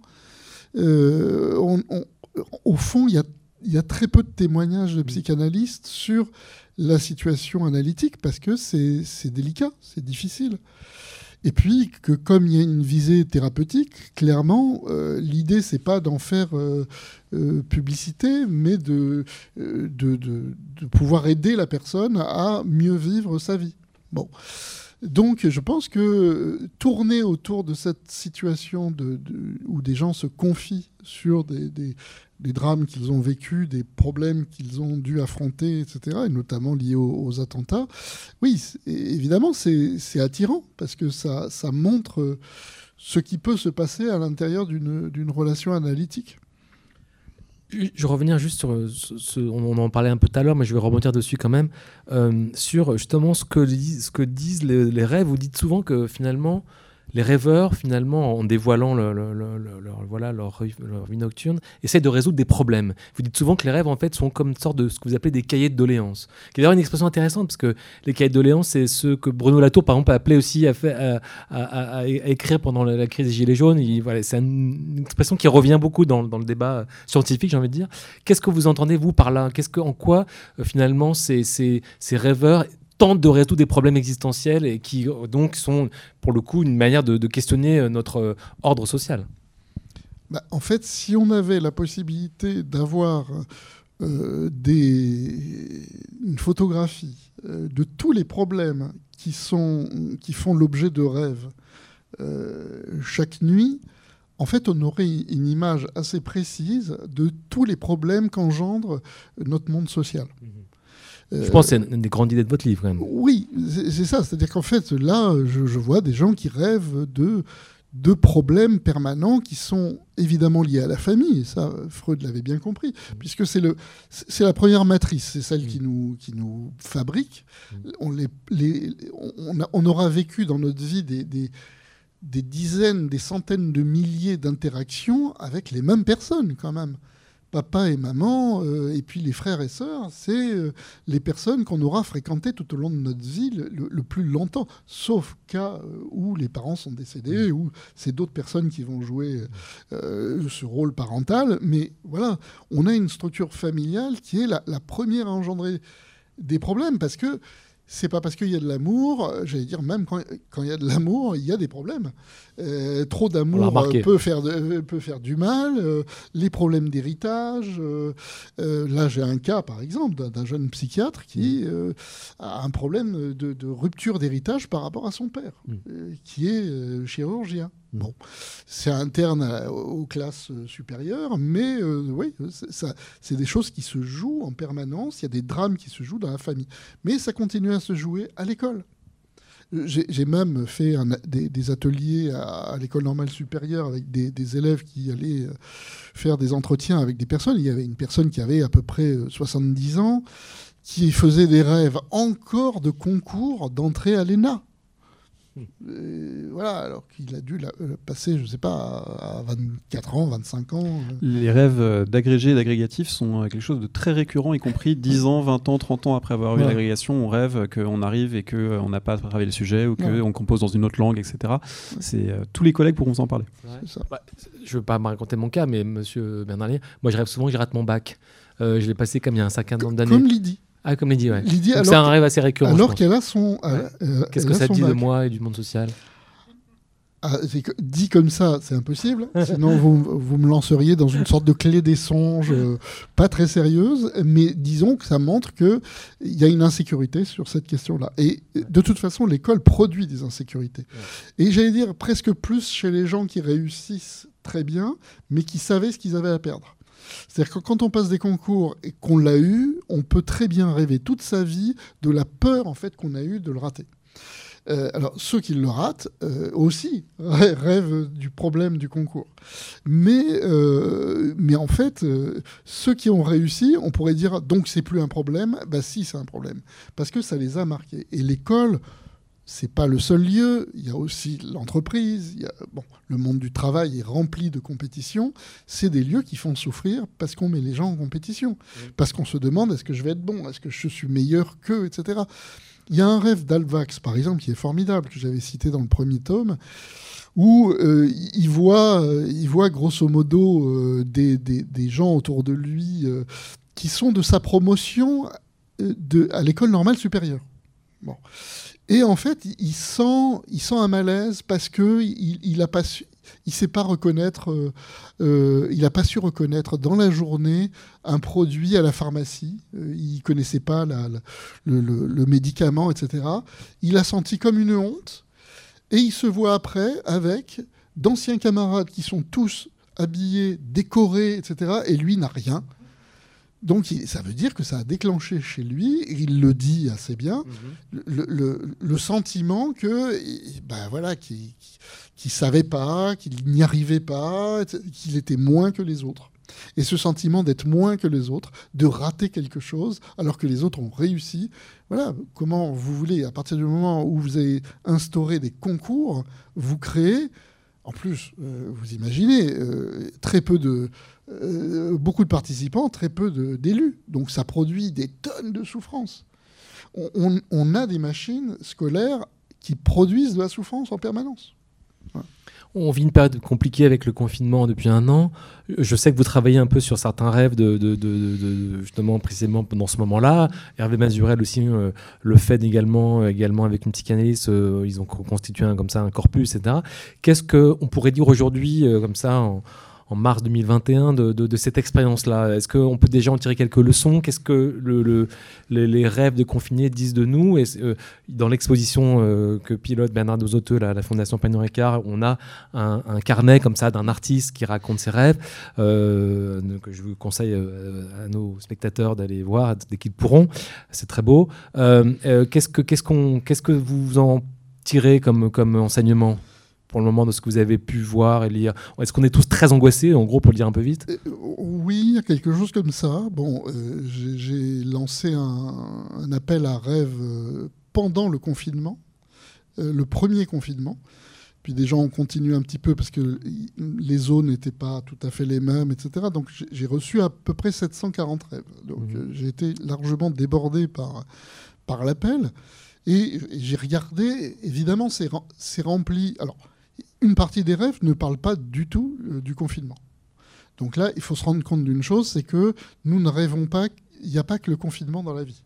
au fond, il y a il y a très peu de témoignages de psychanalystes sur la situation analytique parce que c'est délicat, c'est difficile. Et puis que comme il y a une visée thérapeutique, clairement, euh, l'idée c'est pas d'en faire euh, euh, publicité, mais de, de, de, pouvoir aider la personne à mieux vivre sa vie. Bon. Donc je pense que tourner autour de cette situation où des gens se confient sur des, drames qu'ils ont vécus, des problèmes qu'ils ont dû affronter, etc., et notamment liés aux, attentats, oui, évidemment, c'est attirant, parce que ça, ça montre ce qui peut se passer à l'intérieur d'une relation analytique. Je revenir juste sur ce, on en parlait un peu tout à l'heure, mais je vais rebondir dessus quand même, euh, sur justement ce que, ce que disent les, rêves. Vous dites souvent que finalement, les rêveurs, finalement, en dévoilant leur, voilà, leur, vie nocturne, essaient de résoudre des problèmes. Vous dites souvent que les rêves, en fait, sont comme une sorte de ce que vous appelez des cahiers de doléances. Qui est d'ailleurs une expression intéressante, parce que les cahiers de doléances, c'est ce que Bruno Latour, par exemple, a appelé aussi à, écrire pendant la, crise des Gilets jaunes. C'est une, expression qui revient beaucoup dans, le débat scientifique, j'ai envie de dire. Qu'est-ce que vous entendez, vous, par là? Qu'est-ce que, En quoi, euh, finalement, ces rêveurs tentent de résoudre des problèmes existentiels et qui euh, donc sont pour le coup une manière de, questionner euh, notre euh, ordre social. Bah, en fait, si on avait la possibilité d'avoir des... une photographie de tous les problèmes qui, sont, qui font l'objet de rêves chaque nuit, en fait, on aurait une image assez précise de tous les problèmes qu'engendre notre monde social. Mmh. Je pense que c'est une des grandes idées de votre livre, quand même. Oui, c'est ça. C'est-à-dire qu'en fait, là, je, vois des gens qui rêvent de, de problèmes permanents qui sont évidemment liés à la famille. Et ça, Freud l'avait bien compris, puisque c'est la première matrice, c'est celle qui, mmh. nous, qui nous fabrique. Mmh. On, les, les, on, on, aura vécu dans notre vie des, des des dizaines, des centaines de milliers d'interactions avec les mêmes personnes quand même papa et maman, euh, et puis les frères et sœurs, c'est euh, les personnes qu'on aura fréquentées tout au long de notre vie le, plus longtemps, sauf cas euh, où les parents sont décédés, ou c'est d'autres personnes qui vont jouer ce rôle parental. Mais voilà, on a une structure familiale qui est la, la première à engendrer des problèmes, parce que c'est pas parce qu'il y a de l'amour, euh, j'allais dire même quand, il y a de l'amour, il y a des problèmes. Euh, trop d'amour euh, peut, faire peut faire du mal, les problèmes d'héritage. là, j'ai un cas, par exemple, d'un jeune psychiatre qui mm. a un problème de, rupture d'héritage par rapport à son père, mm. qui est chirurgien. Bon, c'est interne aux classes supérieures, mais oui, c'est des choses qui se jouent en permanence. Il y a des drames qui se jouent dans la famille, mais ça continue à se jouer à l'école. J'ai même fait des, ateliers à, l'école normale supérieure avec des, élèves qui allaient faire des entretiens avec des personnes. Il y avait une personne qui avait à peu près 70 ans, qui faisait des rêves encore de concours d'entrée à l'ENA. Euh, voilà, alors qu'il a dû euh, passer, je ne sais pas, à 24 ans, 25 ans. Euh. Les rêves d'agrégé et d'agrégatif sont quelque chose de très récurrent, y compris 10 ans, 20 ans, 30 ans après avoir eu l'agrégation. On rêve qu'on arrive et qu'on n'a pas travaillé le sujet ou qu'on compose dans une autre langue, etc. C'est tous les collègues pourront vous en parler. Bah, je ne veux pas me raconter mon cas, mais monsieur Bernalier, moi je rêve souvent que je rate mon bac. je l'ai passé comme il y a un certain nombre d'années. Comme Lydie. Ah, comme Lydie, c'est un rêve assez récurrent. Alors qu'elle a son. Euh, euh, Qu'est-ce que ça dit de moi et du monde social? Ah, dit comme ça, c'est impossible. Sinon, vous, vous, me lanceriez dans une sorte de clé des songes euh, pas très sérieuse. Mais disons que ça montre qu'il y a une insécurité sur cette question-là. Et de toute façon, l'école produit des insécurités. Et j'allais dire presque plus chez les gens qui réussissent très bien, mais qui savaient ce qu'ils avaient à perdre. C'est-à-dire que quand on passe des concours et qu'on l'a eu, on peut très bien rêver toute sa vie de la peur en fait qu'on a eu de le rater. Euh, alors, ceux qui le ratent euh, aussi rêvent du problème du concours. Mais, euh, mais en fait, ceux qui ont réussi, on pourrait dire donc c'est plus un problème. Bah si, c'est un problème. Parce que ça les a marqués. Et l'école c'est pas le seul lieu. Il y a aussi l'entreprise. Bon, le monde du travail est rempli de compétitions. C'est des lieux qui font souffrir parce qu'on met les gens en compétition, parce qu'on se demande est-ce que je vais être bon, est-ce que je suis meilleur qu'eux, etc. Il y a un rêve d'Alvax, par exemple, qui est formidable, que j'avais cité dans le premier tome, où euh, il, voit, euh, il voit grosso modo euh, des, des, gens autour de lui qui sont de sa promotion de, à l'école normale supérieure. Bon. Et en fait, il sent, il sent un malaise parce que il, pas il reconnaître, euh, euh, n'a pas su reconnaître dans la journée un produit à la pharmacie. Euh, il connaissait pas le, le, médicament, etc. Il a senti comme une honte. Et il se voit après avec d'anciens camarades qui sont tous habillés, décorés, etc. Et lui n'a rien. Donc ça veut dire que ça a déclenché chez lui, il le dit assez bien, mhm. le, sentiment que ben voilà, qu'il ne savait pas, qu'il n'y arrivait pas, qu'il était moins que les autres. Et ce sentiment d'être moins que les autres, de rater quelque chose alors que les autres ont réussi. Voilà, comment vous voulez, à partir du moment où vous avez instauré des concours, vous créez, en plus, euh, vous imaginez, euh, très peu de, euh, beaucoup de participants, très peu d'élus. Donc ça produit des tonnes de souffrance. On, a des machines scolaires qui produisent de la souffrance en permanence. On vit une période compliquée avec le confinement depuis un an. Je sais que vous travaillez un peu sur certains rêves justement précisément pendant ce moment-là. Hervé Mazurel aussi euh, le fait également, également avec une psychanalyste. Euh, ils ont constitué un corpus, etc. Qu'est-ce qu'on pourrait dire aujourd'hui, comme ça, en, en mars 2021 de, cette expérience-là Est-ce qu'on peut déjà en tirer quelques leçons? Qu'est-ce que le, les, rêves de confinés disent de nous? Et, euh, Dans l'exposition euh, que pilote Bernard Dozoteux, la, la Fondation Pagnon Ricard, on a un, carnet comme ça d'un artiste qui raconte ses rêves, euh, que je vous conseille à nos spectateurs d'aller voir dès qu'ils pourront. C'est très beau. qu'est-ce, que, qu'on, qu'est-ce que vous en tirez comme enseignement? Pour le moment de ce que vous avez pu voir et lire Est-ce qu'on est tous très angoissés, en gros, pour le dire un peu vite? Euh, Oui, il y a quelque chose comme ça. Bon, euh, j'ai lancé un, appel à rêve euh, pendant le confinement, le premier confinement. Puis des gens ont continué un petit peu parce que les zones n'étaient pas tout à fait les mêmes, etc. Donc j'ai reçu à peu près 740 rêves. Donc mmh. j'ai été largement débordé par, par l'appel. Et j'ai regardé, évidemment, c'est rempli. Alors, une partie des rêves ne parle pas du tout euh, du confinement. Donc là, il faut se rendre compte d'une chose, c'est que nous ne rêvons pas, il n'y a pas que le confinement dans la vie.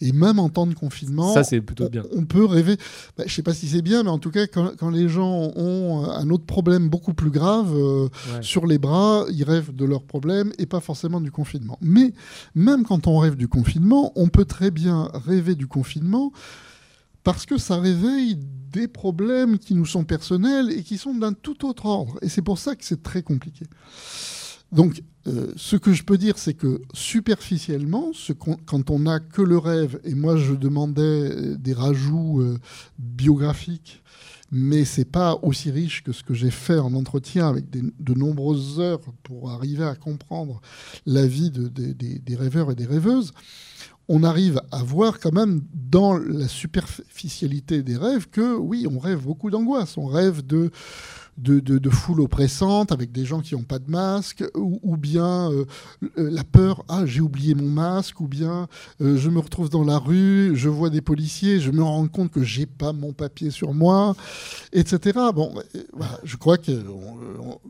Et même en temps de confinement, ça c'est plutôt bien. On, peut rêver. Bah, je ne sais pas si c'est bien, mais en tout cas, quand, les gens ont un autre problème beaucoup plus grave euh, sur les bras, ils rêvent de leur problème et pas forcément du confinement. Mais même quand on rêve du confinement, on peut très bien rêver du confinement parce que ça réveille des problèmes qui nous sont personnels et qui sont d'un tout autre ordre. Et c'est pour ça que c'est très compliqué. Donc, euh, ce que je peux dire, c'est que superficiellement, quand on n'a que le rêve, et moi je demandais euh, des rajouts euh, biographiques, mais c'est pas aussi riche que ce que j'ai fait en entretien avec de nombreuses heures pour arriver à comprendre la vie des rêveurs et des rêveuses on arrive à voir quand même dans la superficialité des rêves que oui, on rêve beaucoup d'angoisse, on rêve de de, de, foule oppressante avec des gens qui n'ont pas de masque, ou, bien euh, euh, la peur, ah j'ai oublié mon masque, ou bien euh, je me retrouve dans la rue, je vois des policiers, je me rends compte que j'ai pas mon papier sur moi, etc. Bon, je crois que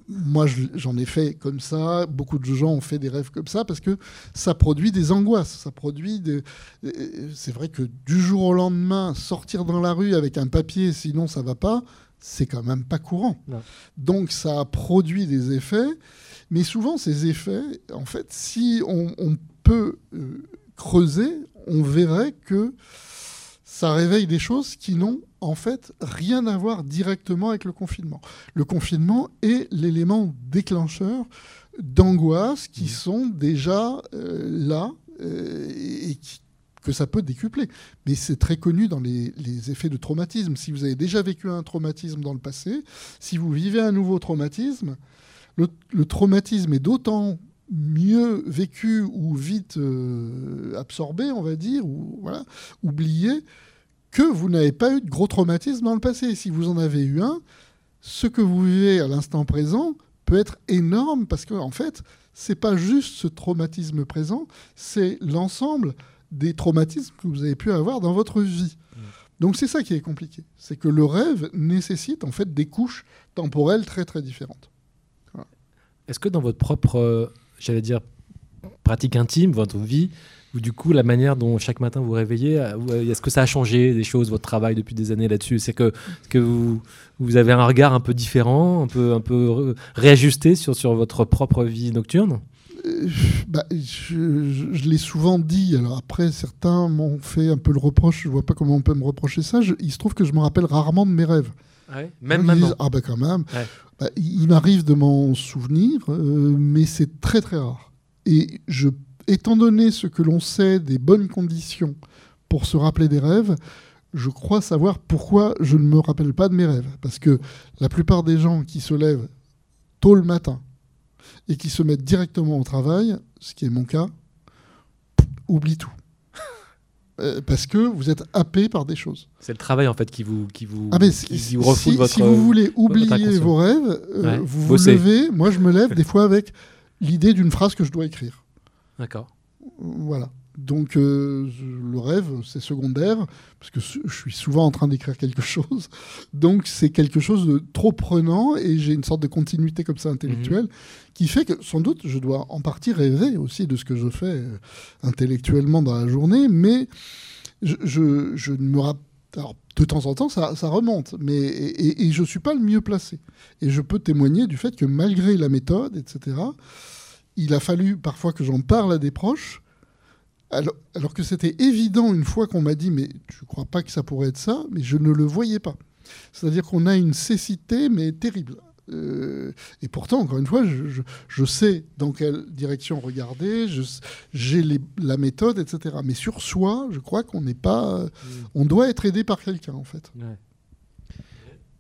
moi j'en ai fait comme ça, beaucoup de gens ont fait des rêves comme ça parce que ça produit des angoisses, ça produit des. C'est vrai que du jour au lendemain, sortir dans la rue avec un papier, sinon ça va pas c'est quand même pas courant. Donc ça a produit des effets, mais souvent ces effets, en fait, si on, peut euh, creuser, on verrait que ça réveille des choses qui n'ont en fait rien à voir directement avec le confinement. Le confinement est l'élément déclencheur d'angoisse qui mmh. sont déjà euh, là euh, et qui que ça peut décupler. Mais c'est très connu dans les, effets de traumatisme. Si vous avez déjà vécu un traumatisme dans le passé, si vous vivez un nouveau traumatisme, le, traumatisme est d'autant mieux vécu ou vite euh, absorbé, on va dire, ou voilà, oublié, que vous n'avez pas eu de gros traumatisme dans le passé. Si vous en avez eu un, ce que vous vivez à l'instant présent peut être énorme parce qu'en en fait, c'est pas juste ce traumatisme présent, c'est l'ensemble des traumatismes que vous avez pu avoir dans votre vie. Mm. Donc c'est ça qui est compliqué, c'est que le rêve nécessite en fait des couches temporelles très très différentes. Est-ce que dans votre propre, euh, j'allais dire, pratique intime, votre vie, ou du coup la manière dont chaque matin vous réveillez, euh, euh, est-ce que ça a changé des choses, votre travail depuis des années là-dessus? C'est que, que vous, vous avez un regard un peu différent, un peu, un peu réajusté sur, sur votre propre vie nocturne? Bah, je, l'ai souvent dit. Alors après, certains m'ont fait un peu le reproche. Je vois pas comment on peut me reprocher ça. il se trouve que je me rappelle rarement de mes rêves. Ah même maintenant. ah ben quand même. Bah, il m'arrive de m'en souvenir, euh, mais c'est très très rare. Et je, étant donné ce que l'on sait des bonnes conditions pour se rappeler des rêves, je crois savoir pourquoi je ne me rappelle pas de mes rêves. Parce que la plupart des gens qui se lèvent tôt le matin, et qui se mettent directement au travail, ce qui est mon cas, oublie tout. Euh, parce que vous êtes happé par des choses. C'est le travail en fait qui vous qui vous, ah si, qui vous refoule si, votre si vous voulez oublier vos rêves, euh, Ouais. vous vous Bossez. levez. Moi, je me lève des fois avec l'idée d'une phrase que je dois écrire. D'accord. Voilà. Donc euh, le rêve, c'est secondaire, parce que je suis souvent en train d'écrire quelque chose. Donc c'est quelque chose de trop prenant et j'ai une sorte de continuité comme ça intellectuelle qui fait que sans doute je dois en partie rêver aussi de ce que je fais euh, intellectuellement dans la journée, mais je, je, je ne me rappelle... Alors, de temps en temps, ça, ça remonte, mais et, et- et je ne suis pas le mieux placé. Et je peux témoigner du fait que malgré la méthode, etc., il a fallu parfois que j'en parle à des proches, alors, alors que c'était évident une fois qu'on m'a dit mais tu crois pas que ça pourrait être ça, mais je ne le voyais pas. C'est-à-dire qu'on a une cécité mais terrible. Euh, et pourtant, encore une fois, je, je- je sais dans quelle direction regarder, j'ai la méthode, etc. Mais sur soi, je crois qu'on n'est pas, on doit être aidé par quelqu'un en fait.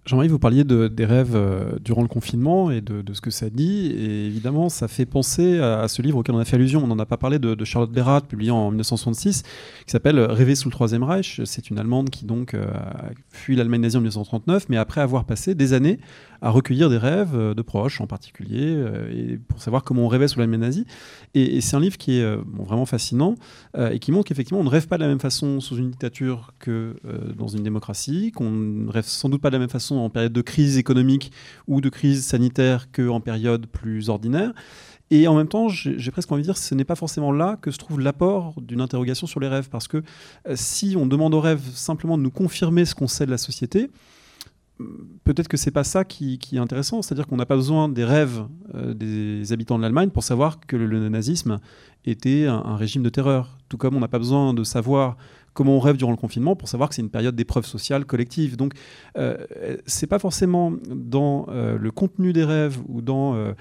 Jean-Marie, vous parliez de- des rêves euh, durant le confinement et de, ce que ça dit. Et évidemment, ça fait penser à, ce livre auquel on a fait allusion. On n'en a pas parlé de, Charlotte Bérat, publié en 1966, qui s'appelle Rêver sous le Troisième Reich. C'est une Allemande qui donc euh, a fui l'Allemagne nazie en 1939, mais après avoir passé des années à recueillir des rêves euh, de proches en particulier, euh, et pour savoir comment on rêvait sous l'Allemagne nazie. Et, c'est un livre qui est euh, vraiment fascinant et qui montre qu'effectivement on ne rêve pas de la même façon sous une dictature que dans une démocratie, qu'on ne rêve sans doute pas de la même façon en période de crise économique ou de crise sanitaire qu'en période plus ordinaire. Et en même temps, j'ai presque envie de dire, ce n'est pas forcément là que se trouve l'apport d'une interrogation sur les rêves. Parce que si on demande aux rêves simplement de nous confirmer ce qu'on sait de la société, peut-être que c'est pas ça qui, est intéressant. C'est-à-dire qu'on n'a pas besoin des rêves euh, des habitants de l'Allemagne pour savoir que le, nazisme était un régime de terreur. Tout comme on n'a pas besoin de savoir comment on rêve durant le confinement pour savoir que c'est une période d'épreuve sociale collective. Donc, euh, c'est pas forcément dans euh, le contenu des rêves ou dans euh,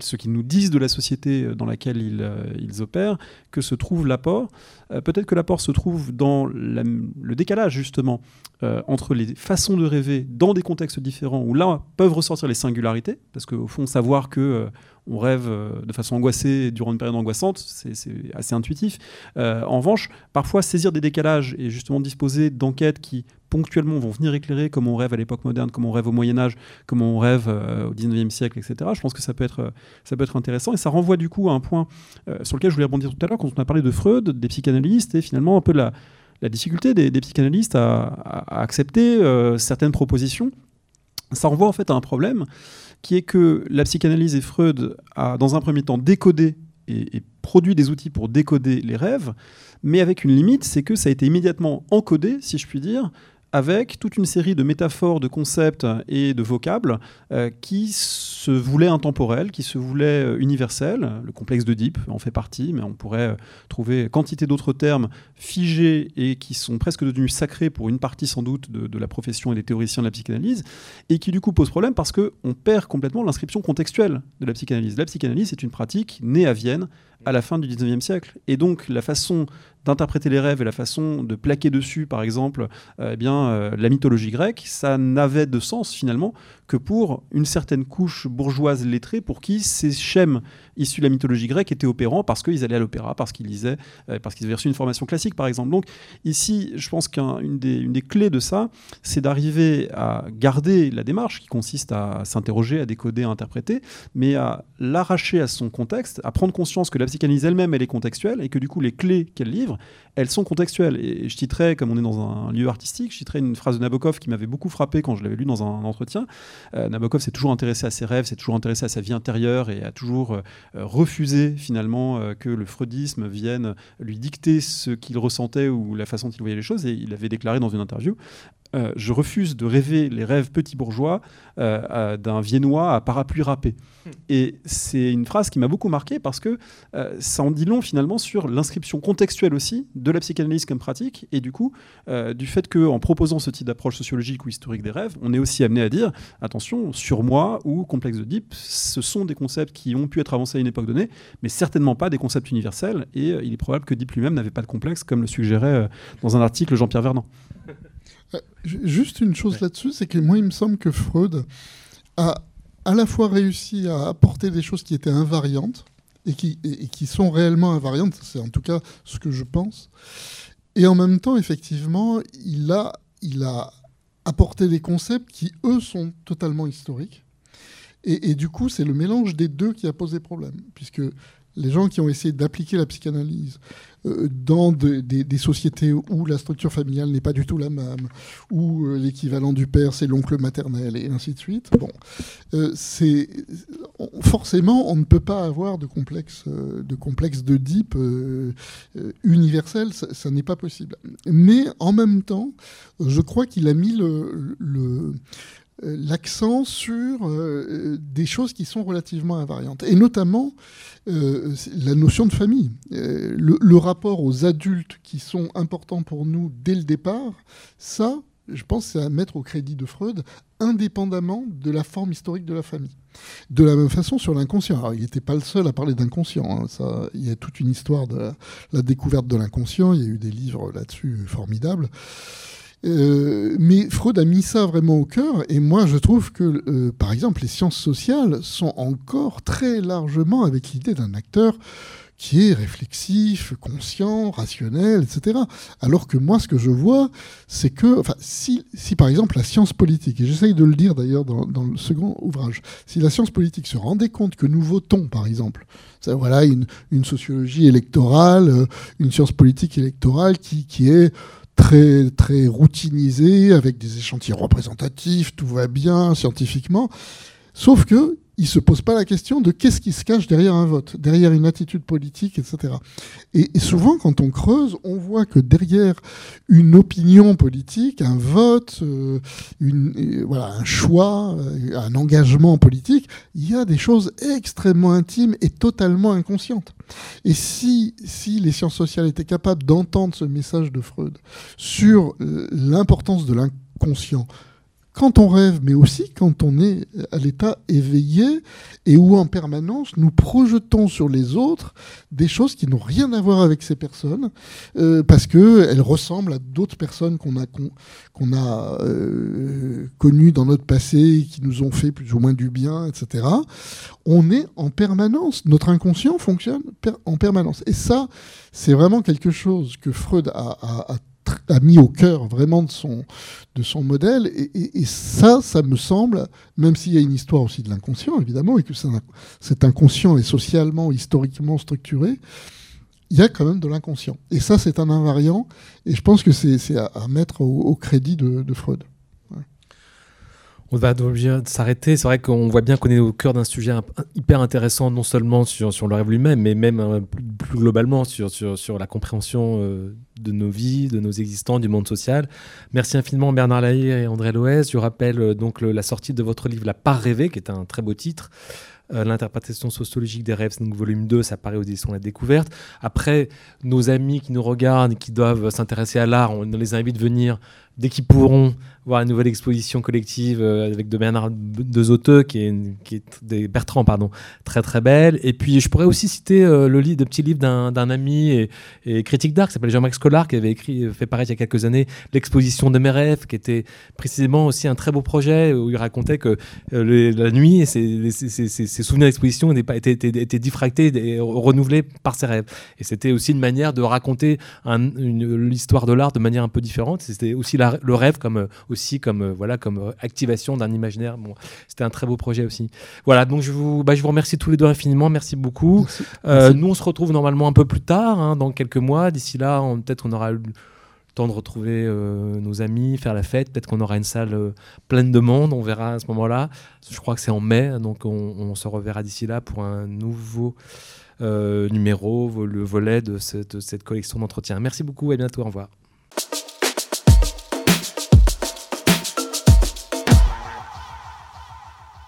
ce qu'ils nous disent de la société dans laquelle ils, euh, opèrent que se trouve l'apport. Euh, Peut-être que l'apport se trouve dans le décalage justement euh, entre les façons de rêver dans des contextes différents où là peuvent ressortir les singularités, parce qu'au fond, savoir que euh, on rêve euh, de façon angoissée durant une période angoissante, c'est assez intuitif. Euh, en revanche, parfois saisir des décalages et justement disposer d'enquêtes qui ponctuellement vont venir éclairer comment on rêve à l'époque moderne, comment on rêve au Moyen Âge, comment on rêve euh, au 19e siècle, etc. Je pense que ça peut être, intéressant et ça renvoie du coup à un point sur lequel je voulais rebondir tout à l'heure quand on a parlé de Freud, des psychanalystes et finalement un peu de la, difficulté des, psychanalystes à, à- accepter certaines propositions. Ça renvoie en fait à un problème qui est que la psychanalyse et Freud a dans un premier temps décodé et, et produit des outils pour décoder les rêves, mais avec une limite, c'est que ça a été immédiatement encodé, si je puis dire, avec toute une série de métaphores, de concepts et de vocables euh, qui se voulaient intemporels, qui se voulaient euh, universels. Le complexe d'Oedipe en fait partie, mais on pourrait euh, trouver quantité d'autres termes figés et qui sont presque devenus sacrés pour une partie sans doute de, de la profession et des théoriciens de la psychanalyse, et qui du coup posent problème parce qu'on perd complètement l'inscription contextuelle de la psychanalyse. La psychanalyse est une pratique née à Vienne à la fin du 19e siècle. Et donc la façon d'interpréter les rêves et la façon de plaquer dessus, par exemple, euh, eh bien, euh, la mythologie grecque, ça n'avait de sens finalement que pour une certaine couche bourgeoise lettrée pour qui ces schèmes issus de la mythologie grecque étaient opérants parce qu'ils allaient à l'opéra, parce qu'ils lisaient, euh, parce qu'ils avaient reçu une formation classique, par exemple. Donc ici, je pense qu'une des, une des clés de ça, c'est d'arriver à garder la démarche qui consiste à s'interroger, à décoder, à interpréter, mais à l'arracher à son contexte, à prendre conscience que la psychanalyse elle-même, elle est contextuelle et que du coup, les clés qu'elle livre, elles sont contextuelles. Et je citerai, comme on est dans un lieu artistique, je citerai une phrase de Nabokov qui m'avait beaucoup frappé quand je l'avais lu dans un entretien. Euh, Nabokov s'est toujours intéressé à ses rêves, s'est toujours intéressé à sa vie intérieure et a toujours euh, refusé finalement euh, que le freudisme vienne lui dicter ce qu'il ressentait ou la façon dont il voyait les choses. Et il avait déclaré dans une interview euh, je refuse de rêver les rêves petits bourgeois euh, euh, d'un viennois à parapluie râpé. Et c'est une phrase qui m'a beaucoup marqué parce que euh, ça en dit long finalement sur l'inscription contextuelle aussi de la psychanalyse comme pratique et du coup du fait qu'en proposant ce type d'approche sociologique ou historique des rêves, on est aussi amené à dire attention, sur moi ou complexe de Deep, ce sont des concepts qui ont pu être avancés à une époque donnée, mais certainement pas des concepts universels et il est probable que Deep lui-même n'avait pas de complexe comme le suggérait dans un article Jean-Pierre Vernant. Euh, ju- Juste une chose là-dessus, c'est que moi, il me semble que Freud a à la fois réussi à apporter des choses qui étaient invariantes et qui, et, qui sont réellement invariantes, c'est en tout cas ce que je pense. Et en même temps, effectivement, il a, il a apporté des concepts qui, eux, sont totalement historiques. Et, et du coup, c'est le mélange des deux qui a posé problème, puisque les gens qui ont essayé d'appliquer la psychanalyse dans des sociétés où la structure familiale n'est pas du tout la même, où euh, l'équivalent du père c'est l'oncle maternel et ainsi de suite. Bon, euh, c'est forcément on ne peut pas avoir de complexe de complexe d'Oedipe universel, ça, n'est pas possible. Mais en même temps, je crois qu'il a mis le euh, l'accent sur euh, des choses qui sont relativement invariantes, et notamment euh, la notion de famille. Le, rapport aux adultes qui sont importants pour nous dès le départ, ça, je pense, c'est à mettre au crédit de Freud, indépendamment de la forme historique de la famille. De la même façon sur l'inconscient. Il n'était pas le seul à parler d'inconscient. Hein. Ça, il y a toute une histoire de la découverte de l'inconscient. Il y a eu des livres là-dessus formidables. Euh, mais Freud a mis ça vraiment au cœur, et moi je trouve que, euh, par exemple, les sciences sociales sont encore très largement avec l'idée d'un acteur qui est réflexif, conscient, rationnel, etc. Alors que moi, ce que je vois, c'est que, enfin, si, si, par exemple la science politique, et j'essaye de le dire d'ailleurs dans, dans, le second ouvrage, si la science politique se rendait compte que nous votons, par exemple, ça, voilà, une, une sociologie électorale, euh, une science politique électorale qui, qui est très, très routinisé, avec des échantillons représentatifs, tout va bien scientifiquement. Sauf que il se pose pas la question de qu'est-ce qui se cache derrière un vote, derrière une attitude politique, etc. Et, souvent, quand on creuse, on voit que derrière une opinion politique, un vote, euh, une, voilà, un choix, euh, un engagement politique, il y a des choses extrêmement intimes et totalement inconscientes. Et si, si les sciences sociales étaient capables d'entendre ce message de Freud sur euh, l'importance de l'inconscient, quand on rêve, mais aussi quand on est à l'état éveillé et où en permanence nous projetons sur les autres des choses qui n'ont rien à voir avec ces personnes euh, parce qu'elles ressemblent à d'autres personnes qu'on a, euh, connues dans notre passé, qui nous ont fait plus ou moins du bien, etc. On est en permanence, notre inconscient fonctionne en permanence. Et ça, c'est vraiment quelque chose que Freud a a mis au cœur vraiment de son, modèle. Et, ça, ça me semble, même s'il y a une histoire aussi de l'inconscient, évidemment, et que cet inconscient est socialement, historiquement structuré, il y a quand même de l'inconscient. Et ça, c'est un invariant, et je pense que c'est à, mettre au, crédit de Freud on va devoir s'arrêter. C'est vrai qu'on voit bien qu'on est au cœur d'un sujet hyper intéressant, non seulement sur, le rêve lui-même, mais même euh, plus, globalement sur, la compréhension euh, de nos vies, de nos existants, du monde social. Merci infiniment Bernard Lahire et André Loès. Je rappelle euh, donc la sortie de votre livre La part rêvée, qui est un très beau titre. L'interprétation sociologique des rêves, volume 2, ça paraît aux éditions La Découverte. Après, nos amis qui nous regardent, qui doivent s'intéresser à l'art, on les invite à venir dès qu'ils pourront voir une nouvelle exposition collective euh, avec de Bernard de qui est, qui est des Bertrand, pardon, très très belle. Et puis je pourrais aussi citer euh, le, livre, de petit livre d'un ami et, critique d'art qui s'appelle Jean-Max Collard, qui avait écrit, fait paraître il y a quelques années l'exposition de mes rêves, qui était précisément aussi un très beau projet où il racontait que euh, la nuit, ses, ses, souvenirs d'exposition étaient, étaient, étaient, diffractés et renouvelés par ses rêves. Et c'était aussi une manière de raconter l'histoire de l'art de manière un peu différente. C'était aussi la le rêve comme euh, aussi comme euh, voilà comme euh, activation d'un imaginaire. Bon, c'était un très beau projet aussi. Voilà, donc je vous bah, je vous remercie tous les deux infiniment. Merci beaucoup. Nous on se retrouve normalement un peu plus tard, hein, dans quelques mois. D'ici là, peut-être on aura le temps de retrouver nos amis, faire la fête. Peut-être qu'on aura une salle pleine de monde. On verra à ce moment-là. Je crois que c'est en mai, donc on, se reverra d'ici là pour un nouveau numéro, le volet de cette, de cette collection d'entretien. Merci beaucoup et à bientôt. Au revoir.